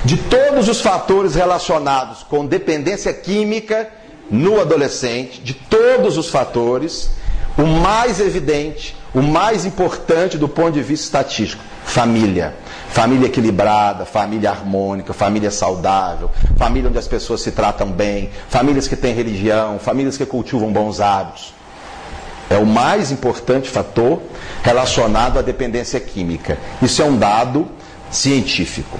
De todos os fatores relacionados com dependência química no adolescente, de todos os fatores, o mais evidente, o mais importante do ponto de vista estatístico, família. Família equilibrada, família harmônica, família saudável, família onde as pessoas se tratam bem, famílias que têm religião, famílias que cultivam bons hábitos. É o mais importante fator relacionado à dependência química. Isso é um dado científico.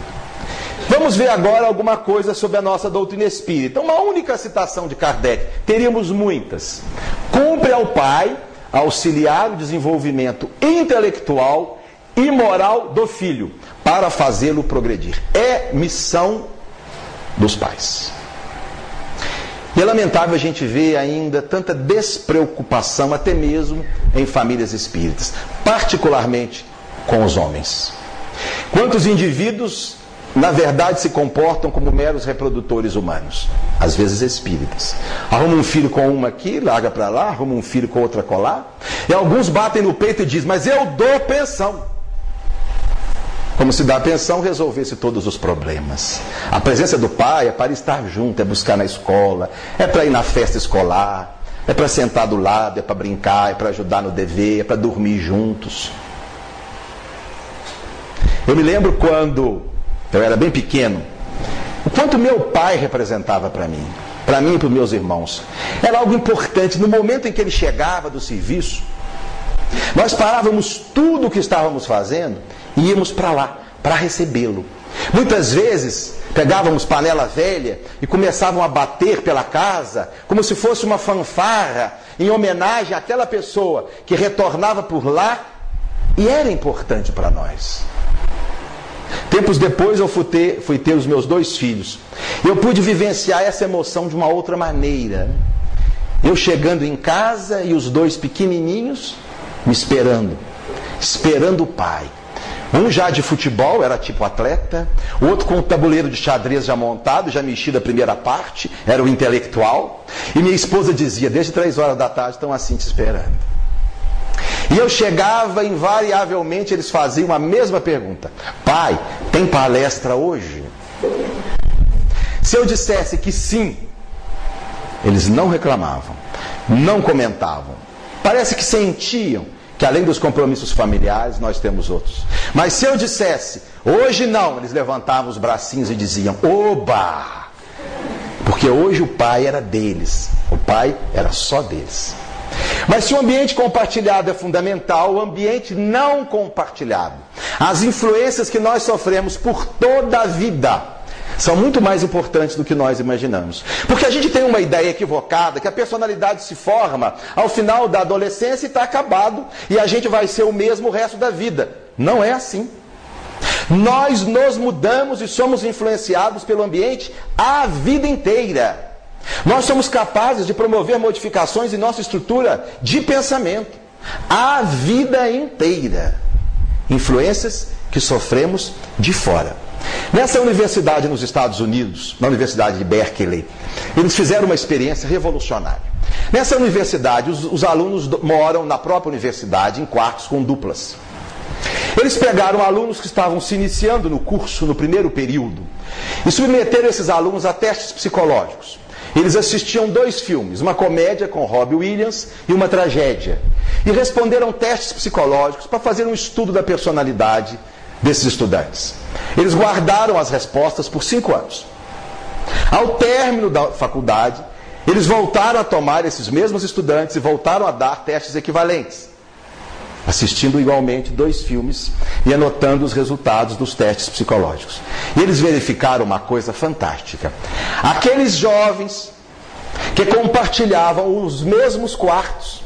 Vamos ver agora alguma coisa sobre a nossa doutrina espírita. Uma única citação de Kardec, teríamos muitas. Cumpre ao pai auxiliar o desenvolvimento intelectual e moral do filho, para fazê-lo progredir. É missão dos pais. E é lamentável a gente ver ainda tanta despreocupação, até mesmo em famílias espíritas, particularmente com os homens. Quantos indivíduos, na verdade, se comportam como meros reprodutores humanos, às vezes espíritas. Arruma um filho com uma aqui, larga para lá, arruma um filho com outra colar. E alguns batem no peito e dizem: Mas eu dou pensão. Como se dar pensão resolvesse todos os problemas. A presença do pai é para estar junto, é buscar na escola, é para ir na festa escolar, é para sentar do lado, é para brincar, é para ajudar no dever, é para dormir juntos. Eu me lembro quando eu era bem pequeno, o quanto meu pai representava para mim, para mim e para os meus irmãos. Era algo importante. No momento em que ele chegava do serviço, nós parávamos tudo o que estávamos fazendo íamos para lá, para recebê-lo. Muitas vezes pegávamos panela velha e começavam a bater pela casa, como se fosse uma fanfarra, em homenagem àquela pessoa que retornava por lá e era importante para nós. Tempos depois eu fui ter, fui ter os meus dois filhos. Eu pude vivenciar essa emoção de uma outra maneira. Eu chegando em casa e os dois pequenininhos me esperando, esperando o pai. Um já de futebol, era tipo atleta. O outro com o tabuleiro de xadrez já montado, já mexido a primeira parte, era o intelectual. E minha esposa dizia, desde três horas da tarde estão assim te esperando. E eu chegava, invariavelmente eles faziam a mesma pergunta: Pai, tem palestra hoje? Se eu dissesse que sim, eles não reclamavam, não comentavam. Parece que sentiam que além dos compromissos familiares, nós temos outros. Mas se eu dissesse, hoje não, eles levantavam os bracinhos e diziam, oba! Porque hoje o pai era deles, o pai era só deles. Mas se o ambiente compartilhado é fundamental, o ambiente não compartilhado, as influências que nós sofremos por toda a vida, são muito mais importantes do que nós imaginamos. Porque a gente tem uma ideia equivocada que a personalidade se forma ao final da adolescência e está acabado e a gente vai ser o mesmo o resto da vida. Não é assim. Nós nos mudamos e somos influenciados pelo ambiente a vida inteira. Nós somos capazes de promover modificações em nossa estrutura de pensamento a vida inteira. Influências que sofremos de fora. Nessa universidade nos Estados Unidos, na Universidade de Berkeley, eles fizeram uma experiência revolucionária. Nessa universidade, os, os alunos moram na própria universidade em quartos com duplas. Eles pegaram alunos que estavam se iniciando no curso, no primeiro período, e submeteram esses alunos a testes psicológicos. eles assistiam dois filmes, uma comédia com Robbie Williams e uma tragédia. E responderam testes psicológicos para fazer um estudo da personalidade desses estudantes. Eles guardaram as respostas por cinco anos. Ao término da faculdade, eles voltaram a tomar esses mesmos estudantes e voltaram a dar testes equivalentes, assistindo igualmente dois filmes e anotando os resultados dos testes psicológicos. E eles verificaram uma coisa fantástica. Aqueles jovens que compartilhavam os mesmos quartos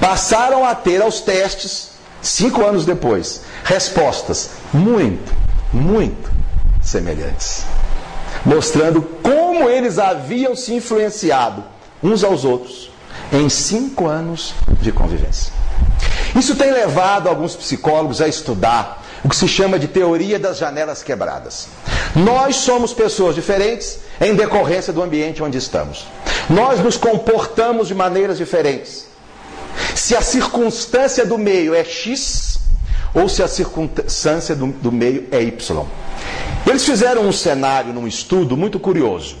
passaram a ter aos testes, cinco anos depois, respostas muito, muito semelhantes mostrando como eles haviam se influenciado uns aos outros em cinco anos de convivência. Isso tem levado alguns psicólogos a estudar o que se chama de teoria das janelas quebradas. Nós somos pessoas diferentes em decorrência do ambiente onde estamos. Nós nos comportamos de maneiras diferentes. Se a circunstância do meio é X ou se a circunstância do, do meio é Y. Eles fizeram um cenário num estudo muito curioso.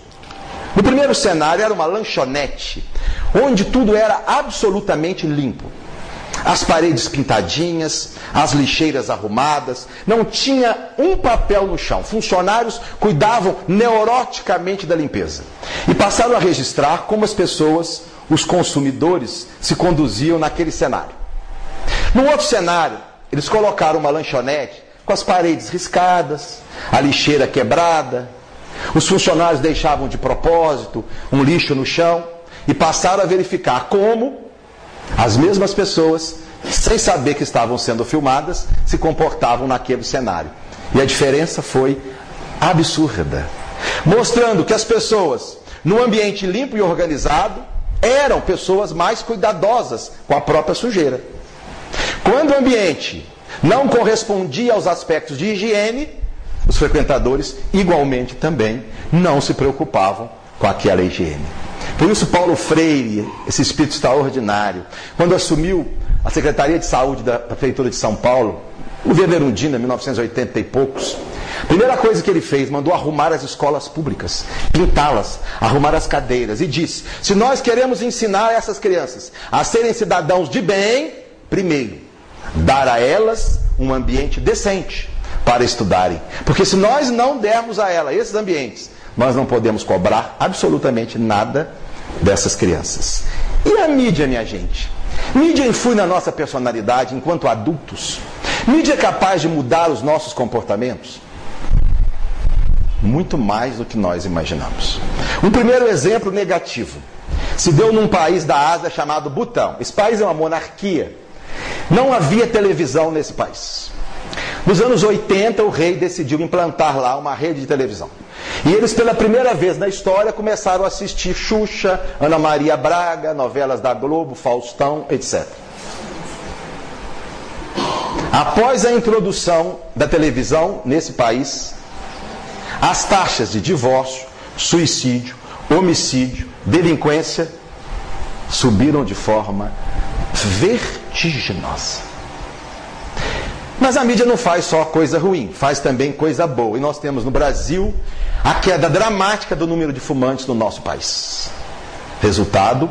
No primeiro cenário era uma lanchonete, onde tudo era absolutamente limpo. As paredes pintadinhas, as lixeiras arrumadas, não tinha um papel no chão. Funcionários cuidavam neuroticamente da limpeza. E passaram a registrar como as pessoas, os consumidores, se conduziam naquele cenário. No outro cenário, eles colocaram uma lanchonete com as paredes riscadas, a lixeira quebrada. Os funcionários deixavam de propósito um lixo no chão e passaram a verificar como as mesmas pessoas, sem saber que estavam sendo filmadas, se comportavam naquele cenário. E a diferença foi absurda, mostrando que as pessoas, no ambiente limpo e organizado, eram pessoas mais cuidadosas com a própria sujeira. Quando o ambiente não correspondia aos aspectos de higiene, os frequentadores igualmente também não se preocupavam com aquela higiene. Por isso, Paulo Freire, esse espírito extraordinário, quando assumiu a Secretaria de Saúde da Prefeitura de São Paulo, o governo Erundina, em 1980 e poucos, primeira coisa que ele fez, mandou arrumar as escolas públicas, pintá-las, arrumar as cadeiras e disse: se nós queremos ensinar essas crianças a serem cidadãos de bem, primeiro, dar a elas um ambiente decente para estudarem. Porque se nós não dermos a elas esses ambientes, nós não podemos cobrar absolutamente nada dessas crianças. E a mídia, minha gente? Mídia influi na nossa personalidade enquanto adultos? Mídia é capaz de mudar os nossos comportamentos? Muito mais do que nós imaginamos. Um primeiro exemplo negativo se deu num país da Ásia chamado Butão. Esse país é uma monarquia não havia televisão nesse país. Nos anos 80, o rei decidiu implantar lá uma rede de televisão. E eles, pela primeira vez na história, começaram a assistir Xuxa, Ana Maria Braga, novelas da Globo, Faustão, etc. Após a introdução da televisão nesse país, as taxas de divórcio, suicídio, homicídio, delinquência subiram de forma vertiginosa. Mas a mídia não faz só coisa ruim, faz também coisa boa. E nós temos no Brasil a queda dramática do número de fumantes no nosso país. Resultado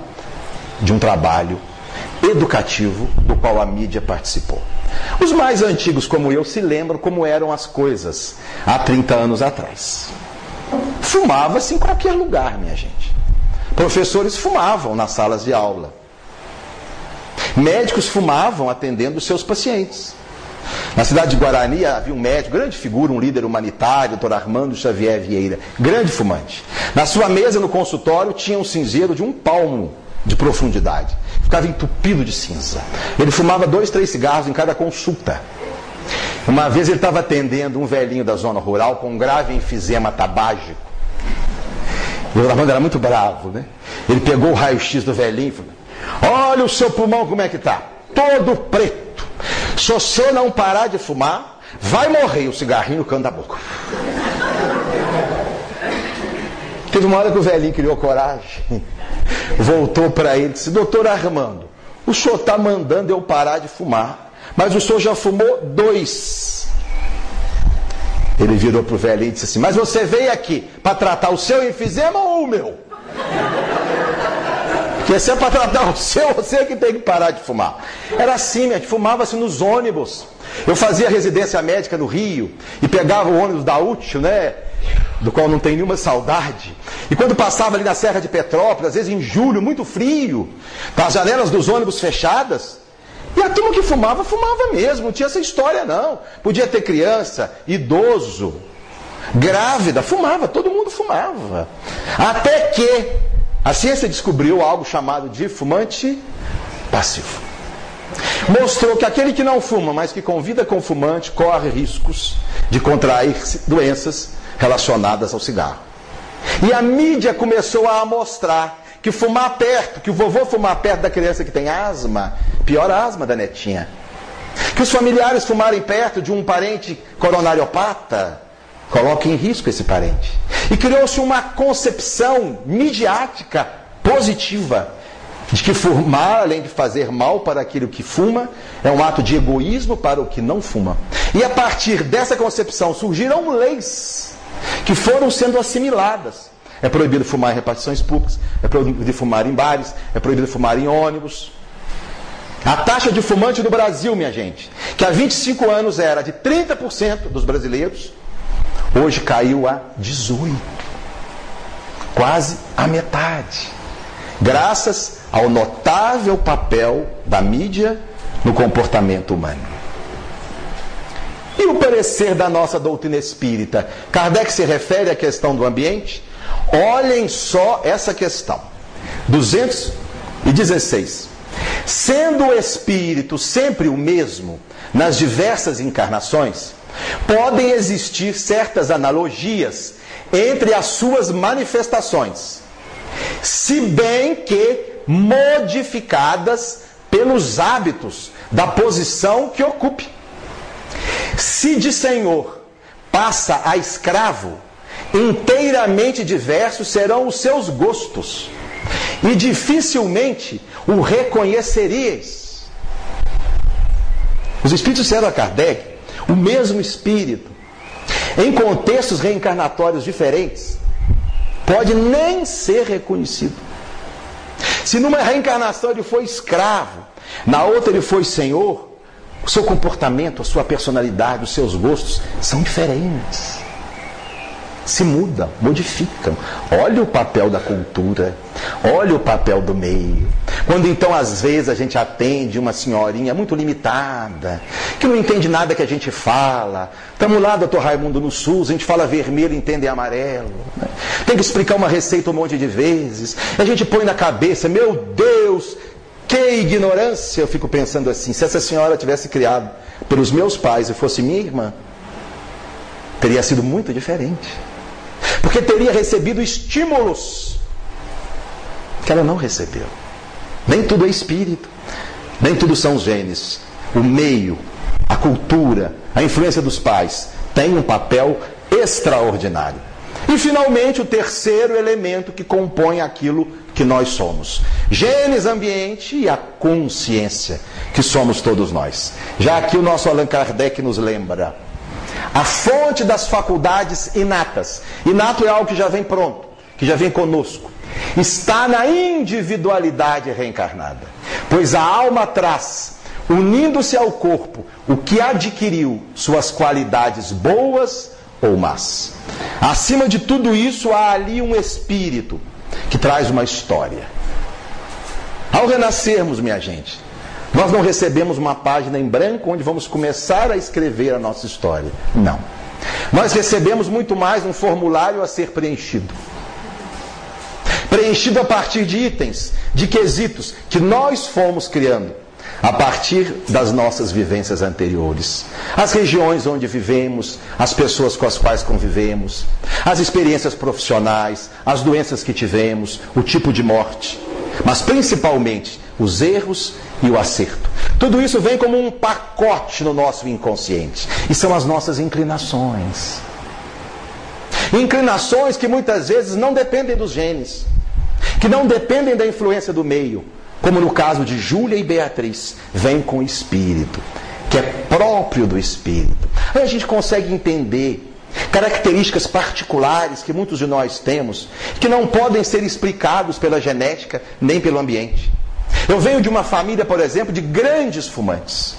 de um trabalho educativo do qual a mídia participou. Os mais antigos, como eu, se lembram como eram as coisas há 30 anos atrás. Fumava-se em qualquer lugar, minha gente. Professores fumavam nas salas de aula. Médicos fumavam atendendo seus pacientes. Na cidade de Guarani havia um médico, grande figura, um líder humanitário, Dr. Armando Xavier Vieira, grande fumante. Na sua mesa no consultório tinha um cinzeiro de um palmo de profundidade. Ficava entupido de cinza. Ele fumava dois, três cigarros em cada consulta. Uma vez ele estava atendendo um velhinho da zona rural com um grave enfisema tabágico. O Armando era muito bravo, né? Ele pegou o raio-x do velhinho e falou: Olha o seu pulmão como é que está. Todo preto. Se você não parar de fumar, vai morrer o cigarrinho no canto da boca. Teve uma hora que o velhinho criou coragem, voltou para ele e disse: Doutor Armando, o senhor está mandando eu parar de fumar, mas o senhor já fumou dois. Ele virou para o velhinho e disse assim: Mas você veio aqui para tratar o seu enfisema ou o meu? Porque se é para tratar o seu, você que tem que parar de fumar. Era assim, a fumava-se nos ônibus. Eu fazia residência médica no Rio e pegava o ônibus da útil, né? Do qual não tem nenhuma saudade. E quando passava ali na Serra de Petrópolis, às vezes em julho, muito frio, com as janelas dos ônibus fechadas, e a turma que fumava, fumava mesmo, não tinha essa história não. Podia ter criança, idoso, grávida, fumava, todo mundo fumava. Até que a ciência descobriu algo chamado de fumante passivo. Mostrou que aquele que não fuma, mas que convida com fumante, corre riscos de contrair doenças relacionadas ao cigarro. E a mídia começou a mostrar que fumar perto, que o vovô fumar perto da criança que tem asma, piora a asma da netinha. Que os familiares fumarem perto de um parente coronariopata, coloca em risco esse parente. E criou-se uma concepção midiática positiva de que fumar, além de fazer mal para aquilo que fuma, é um ato de egoísmo para o que não fuma. E a partir dessa concepção surgiram leis que foram sendo assimiladas. É proibido fumar em repartições públicas, é proibido fumar em bares, é proibido fumar em ônibus. A taxa de fumante no Brasil, minha gente, que há 25 anos era de 30% dos brasileiros, Hoje caiu a 18. Quase a metade. Graças ao notável papel da mídia no comportamento humano. E o parecer da nossa doutrina espírita? Kardec se refere à questão do ambiente? Olhem só essa questão. 216. Sendo o espírito sempre o mesmo nas diversas encarnações, Podem existir certas analogias entre as suas manifestações, se bem que modificadas pelos hábitos da posição que ocupe. Se de senhor passa a escravo, inteiramente diversos serão os seus gostos, e dificilmente o reconheceríeis. Os Espíritos disseram a Kardec o mesmo espírito, em contextos reencarnatórios diferentes, pode nem ser reconhecido. Se numa reencarnação ele foi escravo, na outra ele foi senhor, o seu comportamento, a sua personalidade, os seus gostos são diferentes se mudam, modificam. Olha o papel da cultura, olha o papel do meio. Quando então, às vezes, a gente atende uma senhorinha muito limitada, que não entende nada que a gente fala. Estamos lá, doutor Raimundo, no SUS, a gente fala vermelho, entende amarelo. Né? Tem que explicar uma receita um monte de vezes. A gente põe na cabeça, meu Deus, que ignorância! Eu fico pensando assim, se essa senhora tivesse criado pelos meus pais e fosse minha irmã, teria sido muito diferente porque teria recebido estímulos que ela não recebeu. Nem tudo é espírito, nem tudo são genes. O meio, a cultura, a influência dos pais tem um papel extraordinário. E finalmente o terceiro elemento que compõe aquilo que nós somos: genes, ambiente e a consciência que somos todos nós. Já aqui o nosso Allan Kardec nos lembra a fonte das faculdades inatas. Inato é algo que já vem pronto, que já vem conosco. Está na individualidade reencarnada. Pois a alma traz, unindo-se ao corpo, o que adquiriu suas qualidades boas ou más. Acima de tudo isso, há ali um espírito que traz uma história. Ao renascermos, minha gente, nós não recebemos uma página em branco onde vamos começar a escrever a nossa história. Não. Nós recebemos muito mais um formulário a ser preenchido. Preenchido a partir de itens, de quesitos que nós fomos criando a partir das nossas vivências anteriores. As regiões onde vivemos, as pessoas com as quais convivemos, as experiências profissionais, as doenças que tivemos, o tipo de morte, mas principalmente os erros e o acerto. Tudo isso vem como um pacote no nosso inconsciente. E são as nossas inclinações. Inclinações que muitas vezes não dependem dos genes, que não dependem da influência do meio, como no caso de Júlia e Beatriz, vem com o espírito, que é próprio do espírito. Aí a gente consegue entender características particulares que muitos de nós temos, que não podem ser explicados pela genética nem pelo ambiente. Eu venho de uma família, por exemplo, de grandes fumantes.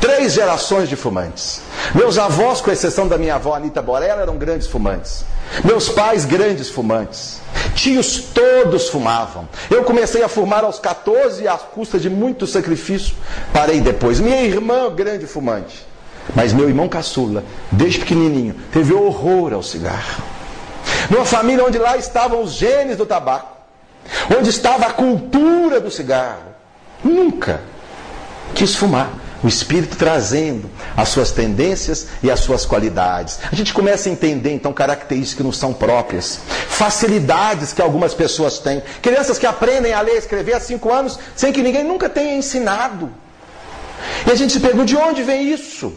Três gerações de fumantes. Meus avós, com exceção da minha avó Anita Borella, eram grandes fumantes. Meus pais, grandes fumantes. Tios todos fumavam. Eu comecei a fumar aos 14 à custa de muito sacrifício. Parei depois. Minha irmã, grande fumante. Mas meu irmão caçula, desde pequenininho, teve horror ao cigarro. Numa família onde lá estavam os genes do tabaco, onde estava a cultura do cigarro, nunca quis fumar o Espírito trazendo as suas tendências e as suas qualidades. A gente começa a entender então características que nos são próprias, facilidades que algumas pessoas têm. Crianças que aprendem a ler e escrever há cinco anos sem que ninguém nunca tenha ensinado. E a gente se pergunta de onde vem isso?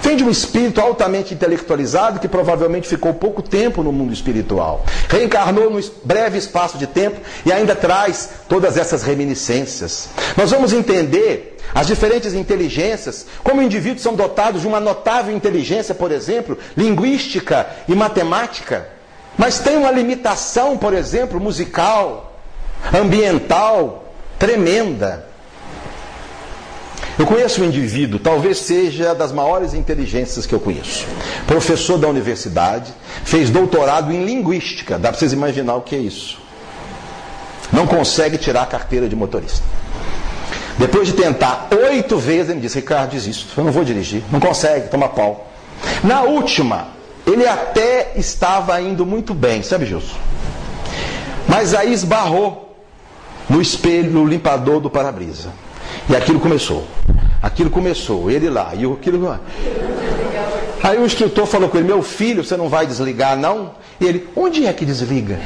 Vem de um espírito altamente intelectualizado que provavelmente ficou pouco tempo no mundo espiritual. Reencarnou num breve espaço de tempo e ainda traz todas essas reminiscências. Nós vamos entender as diferentes inteligências, como indivíduos são dotados de uma notável inteligência, por exemplo, linguística e matemática, mas tem uma limitação, por exemplo, musical, ambiental, tremenda. Eu conheço um indivíduo, talvez seja das maiores inteligências que eu conheço. Professor da universidade, fez doutorado em linguística. Dá para vocês imaginar o que é isso. Não consegue tirar a carteira de motorista. Depois de tentar oito vezes, ele disse: Ricardo, desisto, eu não vou dirigir. Não consegue, toma pau. Na última, ele até estava indo muito bem, sabe, Gilson? Mas aí esbarrou no espelho, no limpador do para-brisa. E aquilo começou. Aquilo começou, ele lá, e aquilo. Aí o escritor falou com ele: Meu filho, você não vai desligar, não? E ele: Onde é que desliga?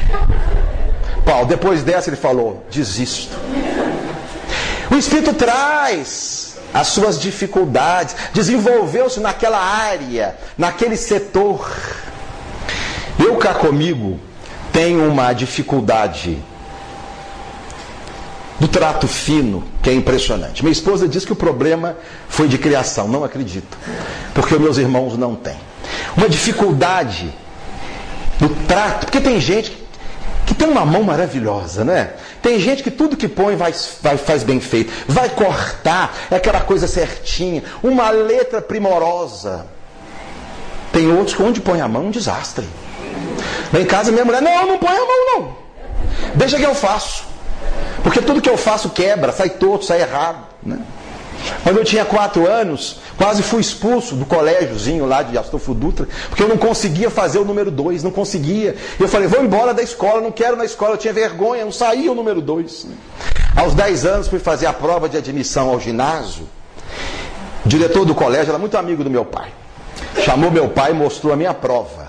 Paulo, depois dessa, ele falou: Desisto. O Espírito traz as suas dificuldades, desenvolveu-se naquela área, naquele setor. Eu cá comigo tenho uma dificuldade do trato fino, que é impressionante. Minha esposa diz que o problema foi de criação, não acredito, porque meus irmãos não têm. Uma dificuldade no trato, porque tem gente que tem uma mão maravilhosa, né? Tem gente que tudo que põe vai, vai, faz bem feito, vai cortar, é aquela coisa certinha, uma letra primorosa. Tem outros que onde põe a mão, um desastre. Lá em casa minha mulher, não, não põe a mão não. Deixa que eu faço. Porque tudo que eu faço quebra, sai torto, sai errado. Né? Quando eu tinha quatro anos, quase fui expulso do colégiozinho lá de Astolfo Dutra, porque eu não conseguia fazer o número dois, não conseguia. Eu falei, vou embora da escola, não quero na escola, eu tinha vergonha, não saía o número dois. Aos dez anos fui fazer a prova de admissão ao ginásio. O diretor do colégio era muito amigo do meu pai. Chamou meu pai e mostrou a minha prova.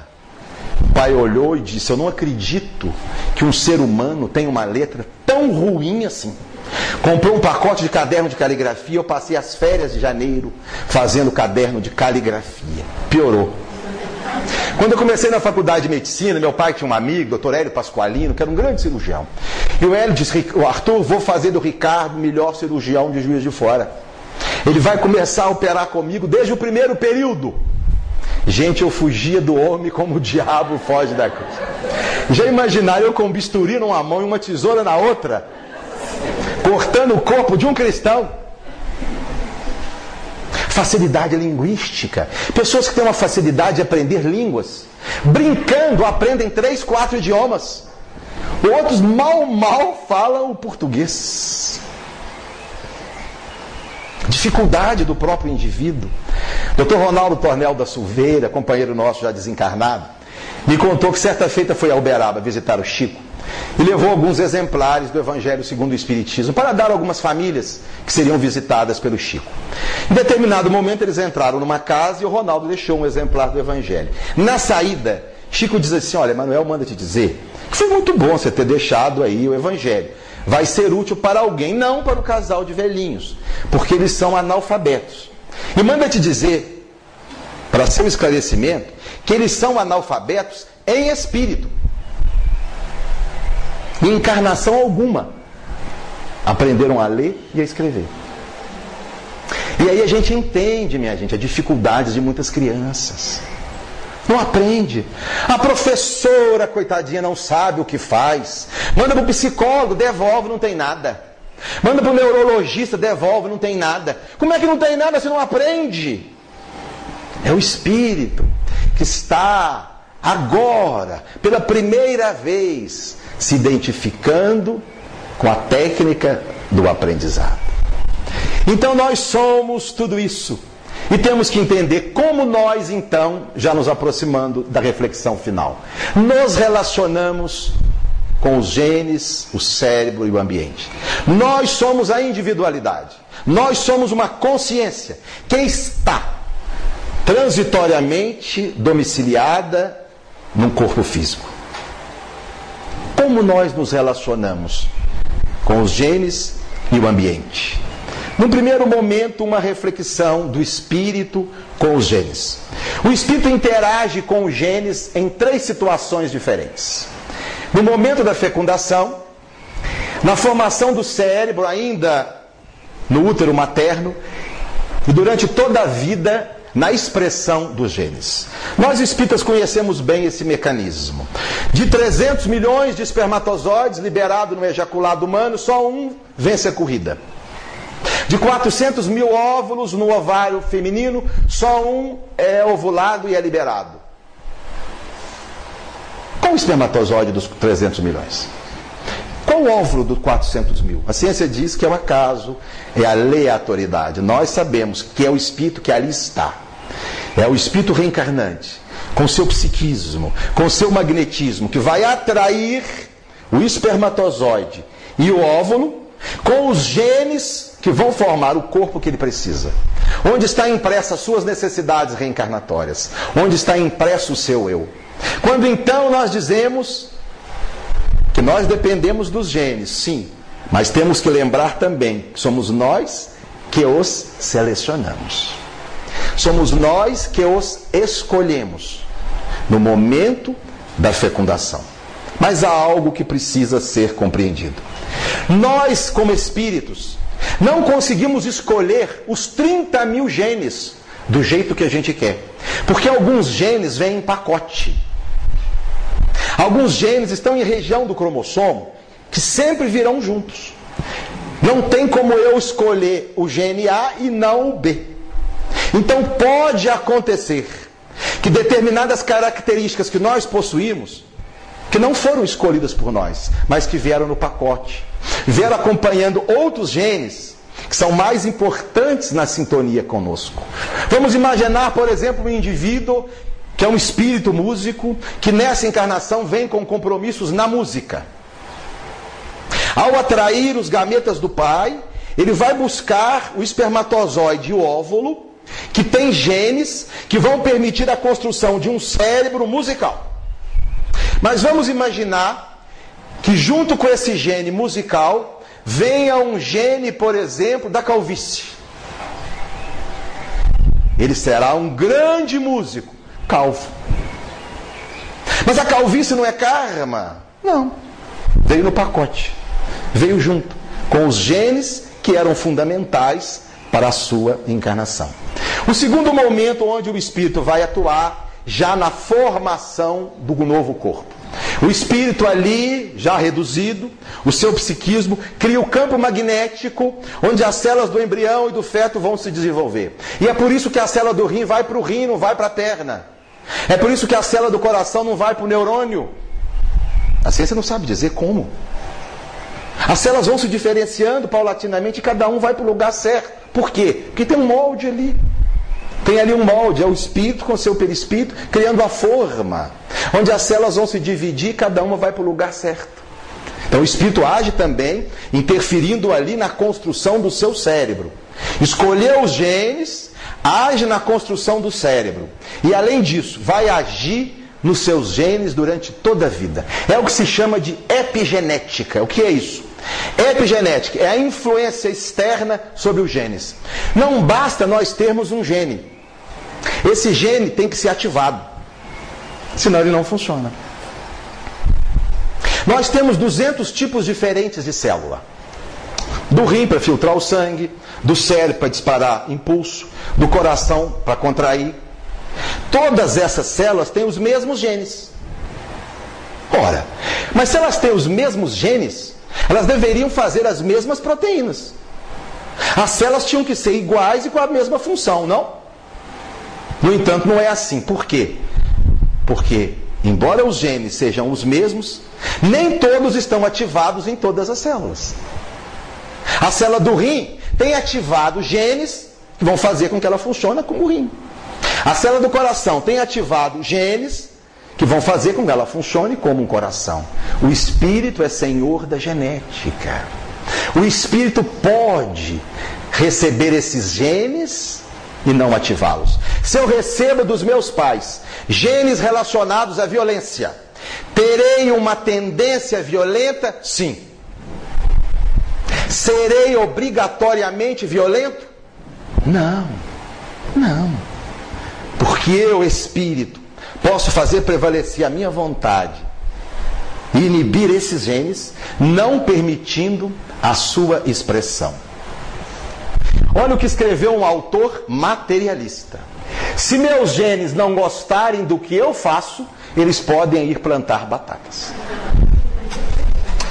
O pai olhou e disse: Eu não acredito que um ser humano tem uma letra tão ruim assim. Comprou um pacote de caderno de caligrafia. Eu passei as férias de janeiro fazendo caderno de caligrafia. Piorou. Quando eu comecei na faculdade de medicina, meu pai tinha um amigo, doutor Hélio Pasqualino, que era um grande cirurgião. E o Hélio disse: Arthur, vou fazer do Ricardo o melhor cirurgião de juiz de fora. Ele vai começar a operar comigo desde o primeiro período. Gente, eu fugia do homem como o diabo foge da cruz. Já imaginaram eu com um bisturi numa mão e uma tesoura na outra, cortando o corpo de um cristão? Facilidade linguística. Pessoas que têm uma facilidade de aprender línguas, brincando, aprendem três, quatro idiomas. Outros mal, mal falam o português dificuldade do próprio indivíduo. Dr. Ronaldo Tornel da Silveira, companheiro nosso já desencarnado, me contou que certa feita foi a Uberaba visitar o Chico e levou alguns exemplares do Evangelho segundo o Espiritismo para dar a algumas famílias que seriam visitadas pelo Chico. Em determinado momento eles entraram numa casa e o Ronaldo deixou um exemplar do Evangelho. Na saída, Chico diz assim: Olha, Manuel manda te dizer que foi muito bom você ter deixado aí o Evangelho vai ser útil para alguém, não para o casal de velhinhos, porque eles são analfabetos. E manda te dizer, para seu esclarecimento, que eles são analfabetos em espírito. Em encarnação alguma. Aprenderam a ler e a escrever. E aí a gente entende, minha gente, as dificuldades de muitas crianças. Não aprende. A professora, coitadinha, não sabe o que faz. Manda para o psicólogo, devolve, não tem nada. Manda para o neurologista, devolve, não tem nada. Como é que não tem nada se não aprende? É o Espírito que está agora, pela primeira vez, se identificando com a técnica do aprendizado. Então nós somos tudo isso. E temos que entender como nós, então, já nos aproximando da reflexão final, nos relacionamos com os genes, o cérebro e o ambiente. Nós somos a individualidade. Nós somos uma consciência que está transitoriamente domiciliada num corpo físico. Como nós nos relacionamos com os genes e o ambiente? Num primeiro momento, uma reflexão do espírito com os genes. O espírito interage com os genes em três situações diferentes. No momento da fecundação, na formação do cérebro, ainda no útero materno, e durante toda a vida, na expressão dos genes. Nós espíritas conhecemos bem esse mecanismo. De 300 milhões de espermatozoides liberados no ejaculado humano, só um vence a corrida. De 400 mil óvulos no ovário feminino, só um é ovulado e é liberado. Qual o espermatozoide dos 300 milhões? Qual o óvulo dos 400 mil? A ciência diz que é o um acaso, é a aleatoriedade. Nós sabemos que é o espírito que ali está. É o espírito reencarnante, com seu psiquismo, com seu magnetismo, que vai atrair o espermatozoide e o óvulo com os genes que vão formar o corpo que ele precisa. Onde está impressa as suas necessidades reencarnatórias? Onde está impresso o seu eu? Quando então nós dizemos que nós dependemos dos genes, sim, mas temos que lembrar também que somos nós que os selecionamos. Somos nós que os escolhemos no momento da fecundação. Mas há algo que precisa ser compreendido. Nós, como espíritos, não conseguimos escolher os 30 mil genes do jeito que a gente quer. Porque alguns genes vêm em pacote. Alguns genes estão em região do cromossomo que sempre virão juntos. Não tem como eu escolher o gene A e não o B. Então pode acontecer que determinadas características que nós possuímos, que não foram escolhidas por nós, mas que vieram no pacote, vieram acompanhando outros genes que são mais importantes na sintonia conosco. Vamos imaginar, por exemplo, um indivíduo que é um espírito músico, que nessa encarnação vem com compromissos na música. Ao atrair os gametas do pai, ele vai buscar o espermatozoide e o óvulo, que tem genes que vão permitir a construção de um cérebro musical. Mas vamos imaginar que junto com esse gene musical venha um gene, por exemplo, da calvície. Ele será um grande músico, calvo. Mas a calvície não é karma? Não. Veio no pacote. Veio junto com os genes que eram fundamentais para a sua encarnação. O segundo momento onde o espírito vai atuar já na formação do novo corpo. O espírito ali, já reduzido, o seu psiquismo, cria o campo magnético onde as células do embrião e do feto vão se desenvolver. E é por isso que a célula do rim vai para o rim, não vai para a perna. É por isso que a célula do coração não vai para o neurônio. A ciência não sabe dizer como. As células vão se diferenciando paulatinamente e cada um vai para o lugar certo. Por quê? Porque tem um molde ali. Tem ali um molde, é o espírito com seu perispírito, criando a forma, onde as células vão se dividir, cada uma vai para o lugar certo. Então o espírito age também, interferindo ali na construção do seu cérebro. Escolheu os genes, age na construção do cérebro. E além disso, vai agir nos seus genes durante toda a vida. É o que se chama de epigenética. O que é isso? Epigenética é a influência externa sobre os genes. Não basta nós termos um gene. Esse gene tem que ser ativado. Senão ele não funciona. Nós temos 200 tipos diferentes de célula. Do rim para filtrar o sangue, do cérebro para disparar impulso, do coração para contrair. todas essas células têm os mesmos genes. Ora, mas se elas têm os mesmos genes, elas deveriam fazer as mesmas proteínas. As células tinham que ser iguais e com a mesma função, não? No entanto, não é assim. Por quê? Porque, embora os genes sejam os mesmos, nem todos estão ativados em todas as células. A célula do rim tem ativado genes que vão fazer com que ela funcione como rim. A célula do coração tem ativado genes que vão fazer com que ela funcione como um coração. O espírito é senhor da genética. O espírito pode receber esses genes e não ativá-los. Se eu recebo dos meus pais genes relacionados à violência, terei uma tendência violenta? Sim. Serei obrigatoriamente violento? Não. Não. Porque eu, espírito, posso fazer prevalecer a minha vontade e inibir esses genes, não permitindo a sua expressão. Olha o que escreveu um autor materialista. Se meus genes não gostarem do que eu faço, eles podem ir plantar batatas.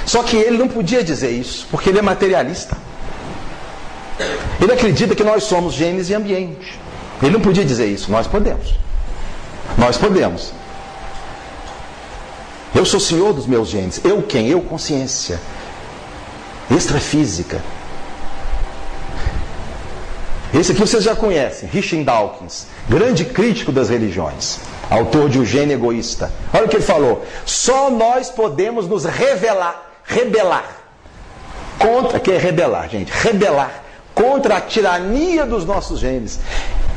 Só que ele não podia dizer isso, porque ele é materialista. Ele acredita que nós somos genes e ambiente. Ele não podia dizer isso, nós podemos. Nós podemos. Eu sou senhor dos meus genes. Eu quem? Eu consciência. Extrafísica. Esse aqui vocês já conhecem, Richard Dawkins, grande crítico das religiões, autor de O Gênio Egoísta. Olha o que ele falou: só nós podemos nos revelar, rebelar contra, que é rebelar, gente, rebelar contra a tirania dos nossos genes.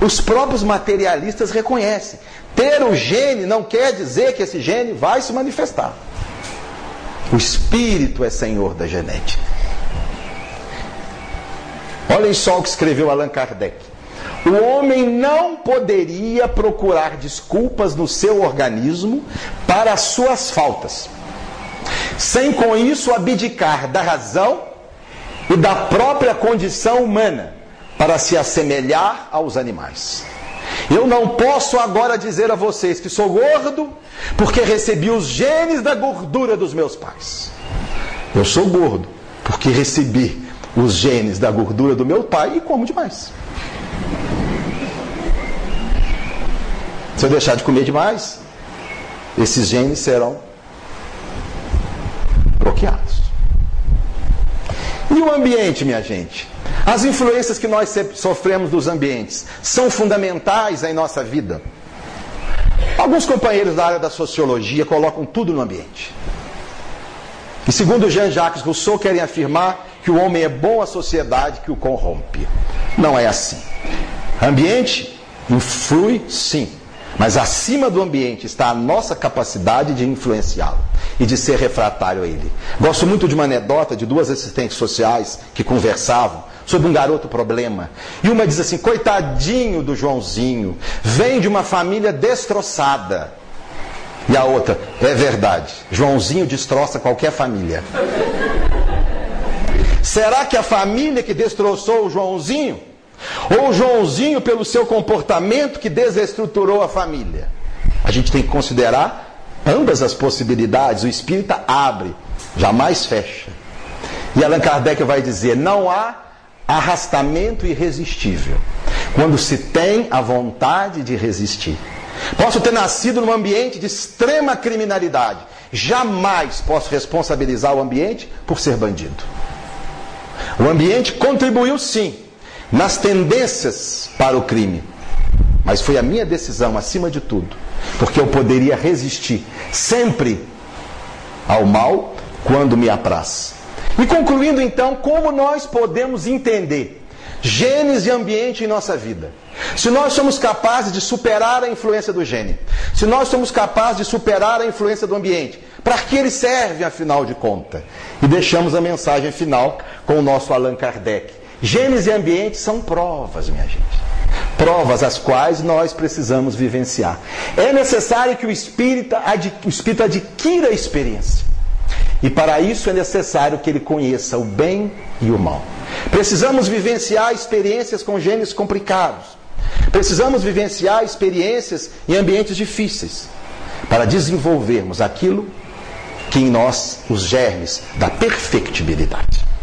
Os próprios materialistas reconhecem. Ter o gene não quer dizer que esse gene vai se manifestar. O espírito é senhor da genética. Olhem só o que escreveu Allan Kardec. O homem não poderia procurar desculpas no seu organismo para as suas faltas, sem com isso abdicar da razão e da própria condição humana para se assemelhar aos animais. Eu não posso agora dizer a vocês que sou gordo porque recebi os genes da gordura dos meus pais. Eu sou gordo porque recebi os genes da gordura do meu pai e como demais. Se eu deixar de comer demais, esses genes serão bloqueados. E o ambiente, minha gente? As influências que nós sofremos dos ambientes são fundamentais em nossa vida. Alguns companheiros da área da sociologia colocam tudo no ambiente. E segundo Jean-Jacques Rousseau, querem afirmar que o homem é bom à sociedade que o corrompe. Não é assim. Ambiente influi, sim. Mas acima do ambiente está a nossa capacidade de influenciá-lo e de ser refratário a ele. Gosto muito de uma anedota de duas assistentes sociais que conversavam sobre um garoto problema. E uma diz assim: coitadinho do Joãozinho, vem de uma família destroçada. E a outra, é verdade, Joãozinho destroça qualquer família. Será que a família que destroçou o Joãozinho? Ou o Joãozinho, pelo seu comportamento, que desestruturou a família? A gente tem que considerar ambas as possibilidades. O espírita abre, jamais fecha. E Allan Kardec vai dizer: não há arrastamento irresistível quando se tem a vontade de resistir. Posso ter nascido num ambiente de extrema criminalidade, jamais posso responsabilizar o ambiente por ser bandido. O ambiente contribuiu sim nas tendências para o crime, mas foi a minha decisão acima de tudo, porque eu poderia resistir sempre ao mal quando me apraz. E concluindo então, como nós podemos entender genes e ambiente em nossa vida? Se nós somos capazes de superar a influência do gene, se nós somos capazes de superar a influência do ambiente, para que ele serve, afinal de contas? E deixamos a mensagem final com o nosso Allan Kardec. Genes e ambiente são provas, minha gente. Provas as quais nós precisamos vivenciar. É necessário que o espírito, o espírito adquira a experiência. E para isso é necessário que ele conheça o bem e o mal. Precisamos vivenciar experiências com genes complicados Precisamos vivenciar experiências em ambientes difíceis para desenvolvermos aquilo que em nós os germes da perfectibilidade.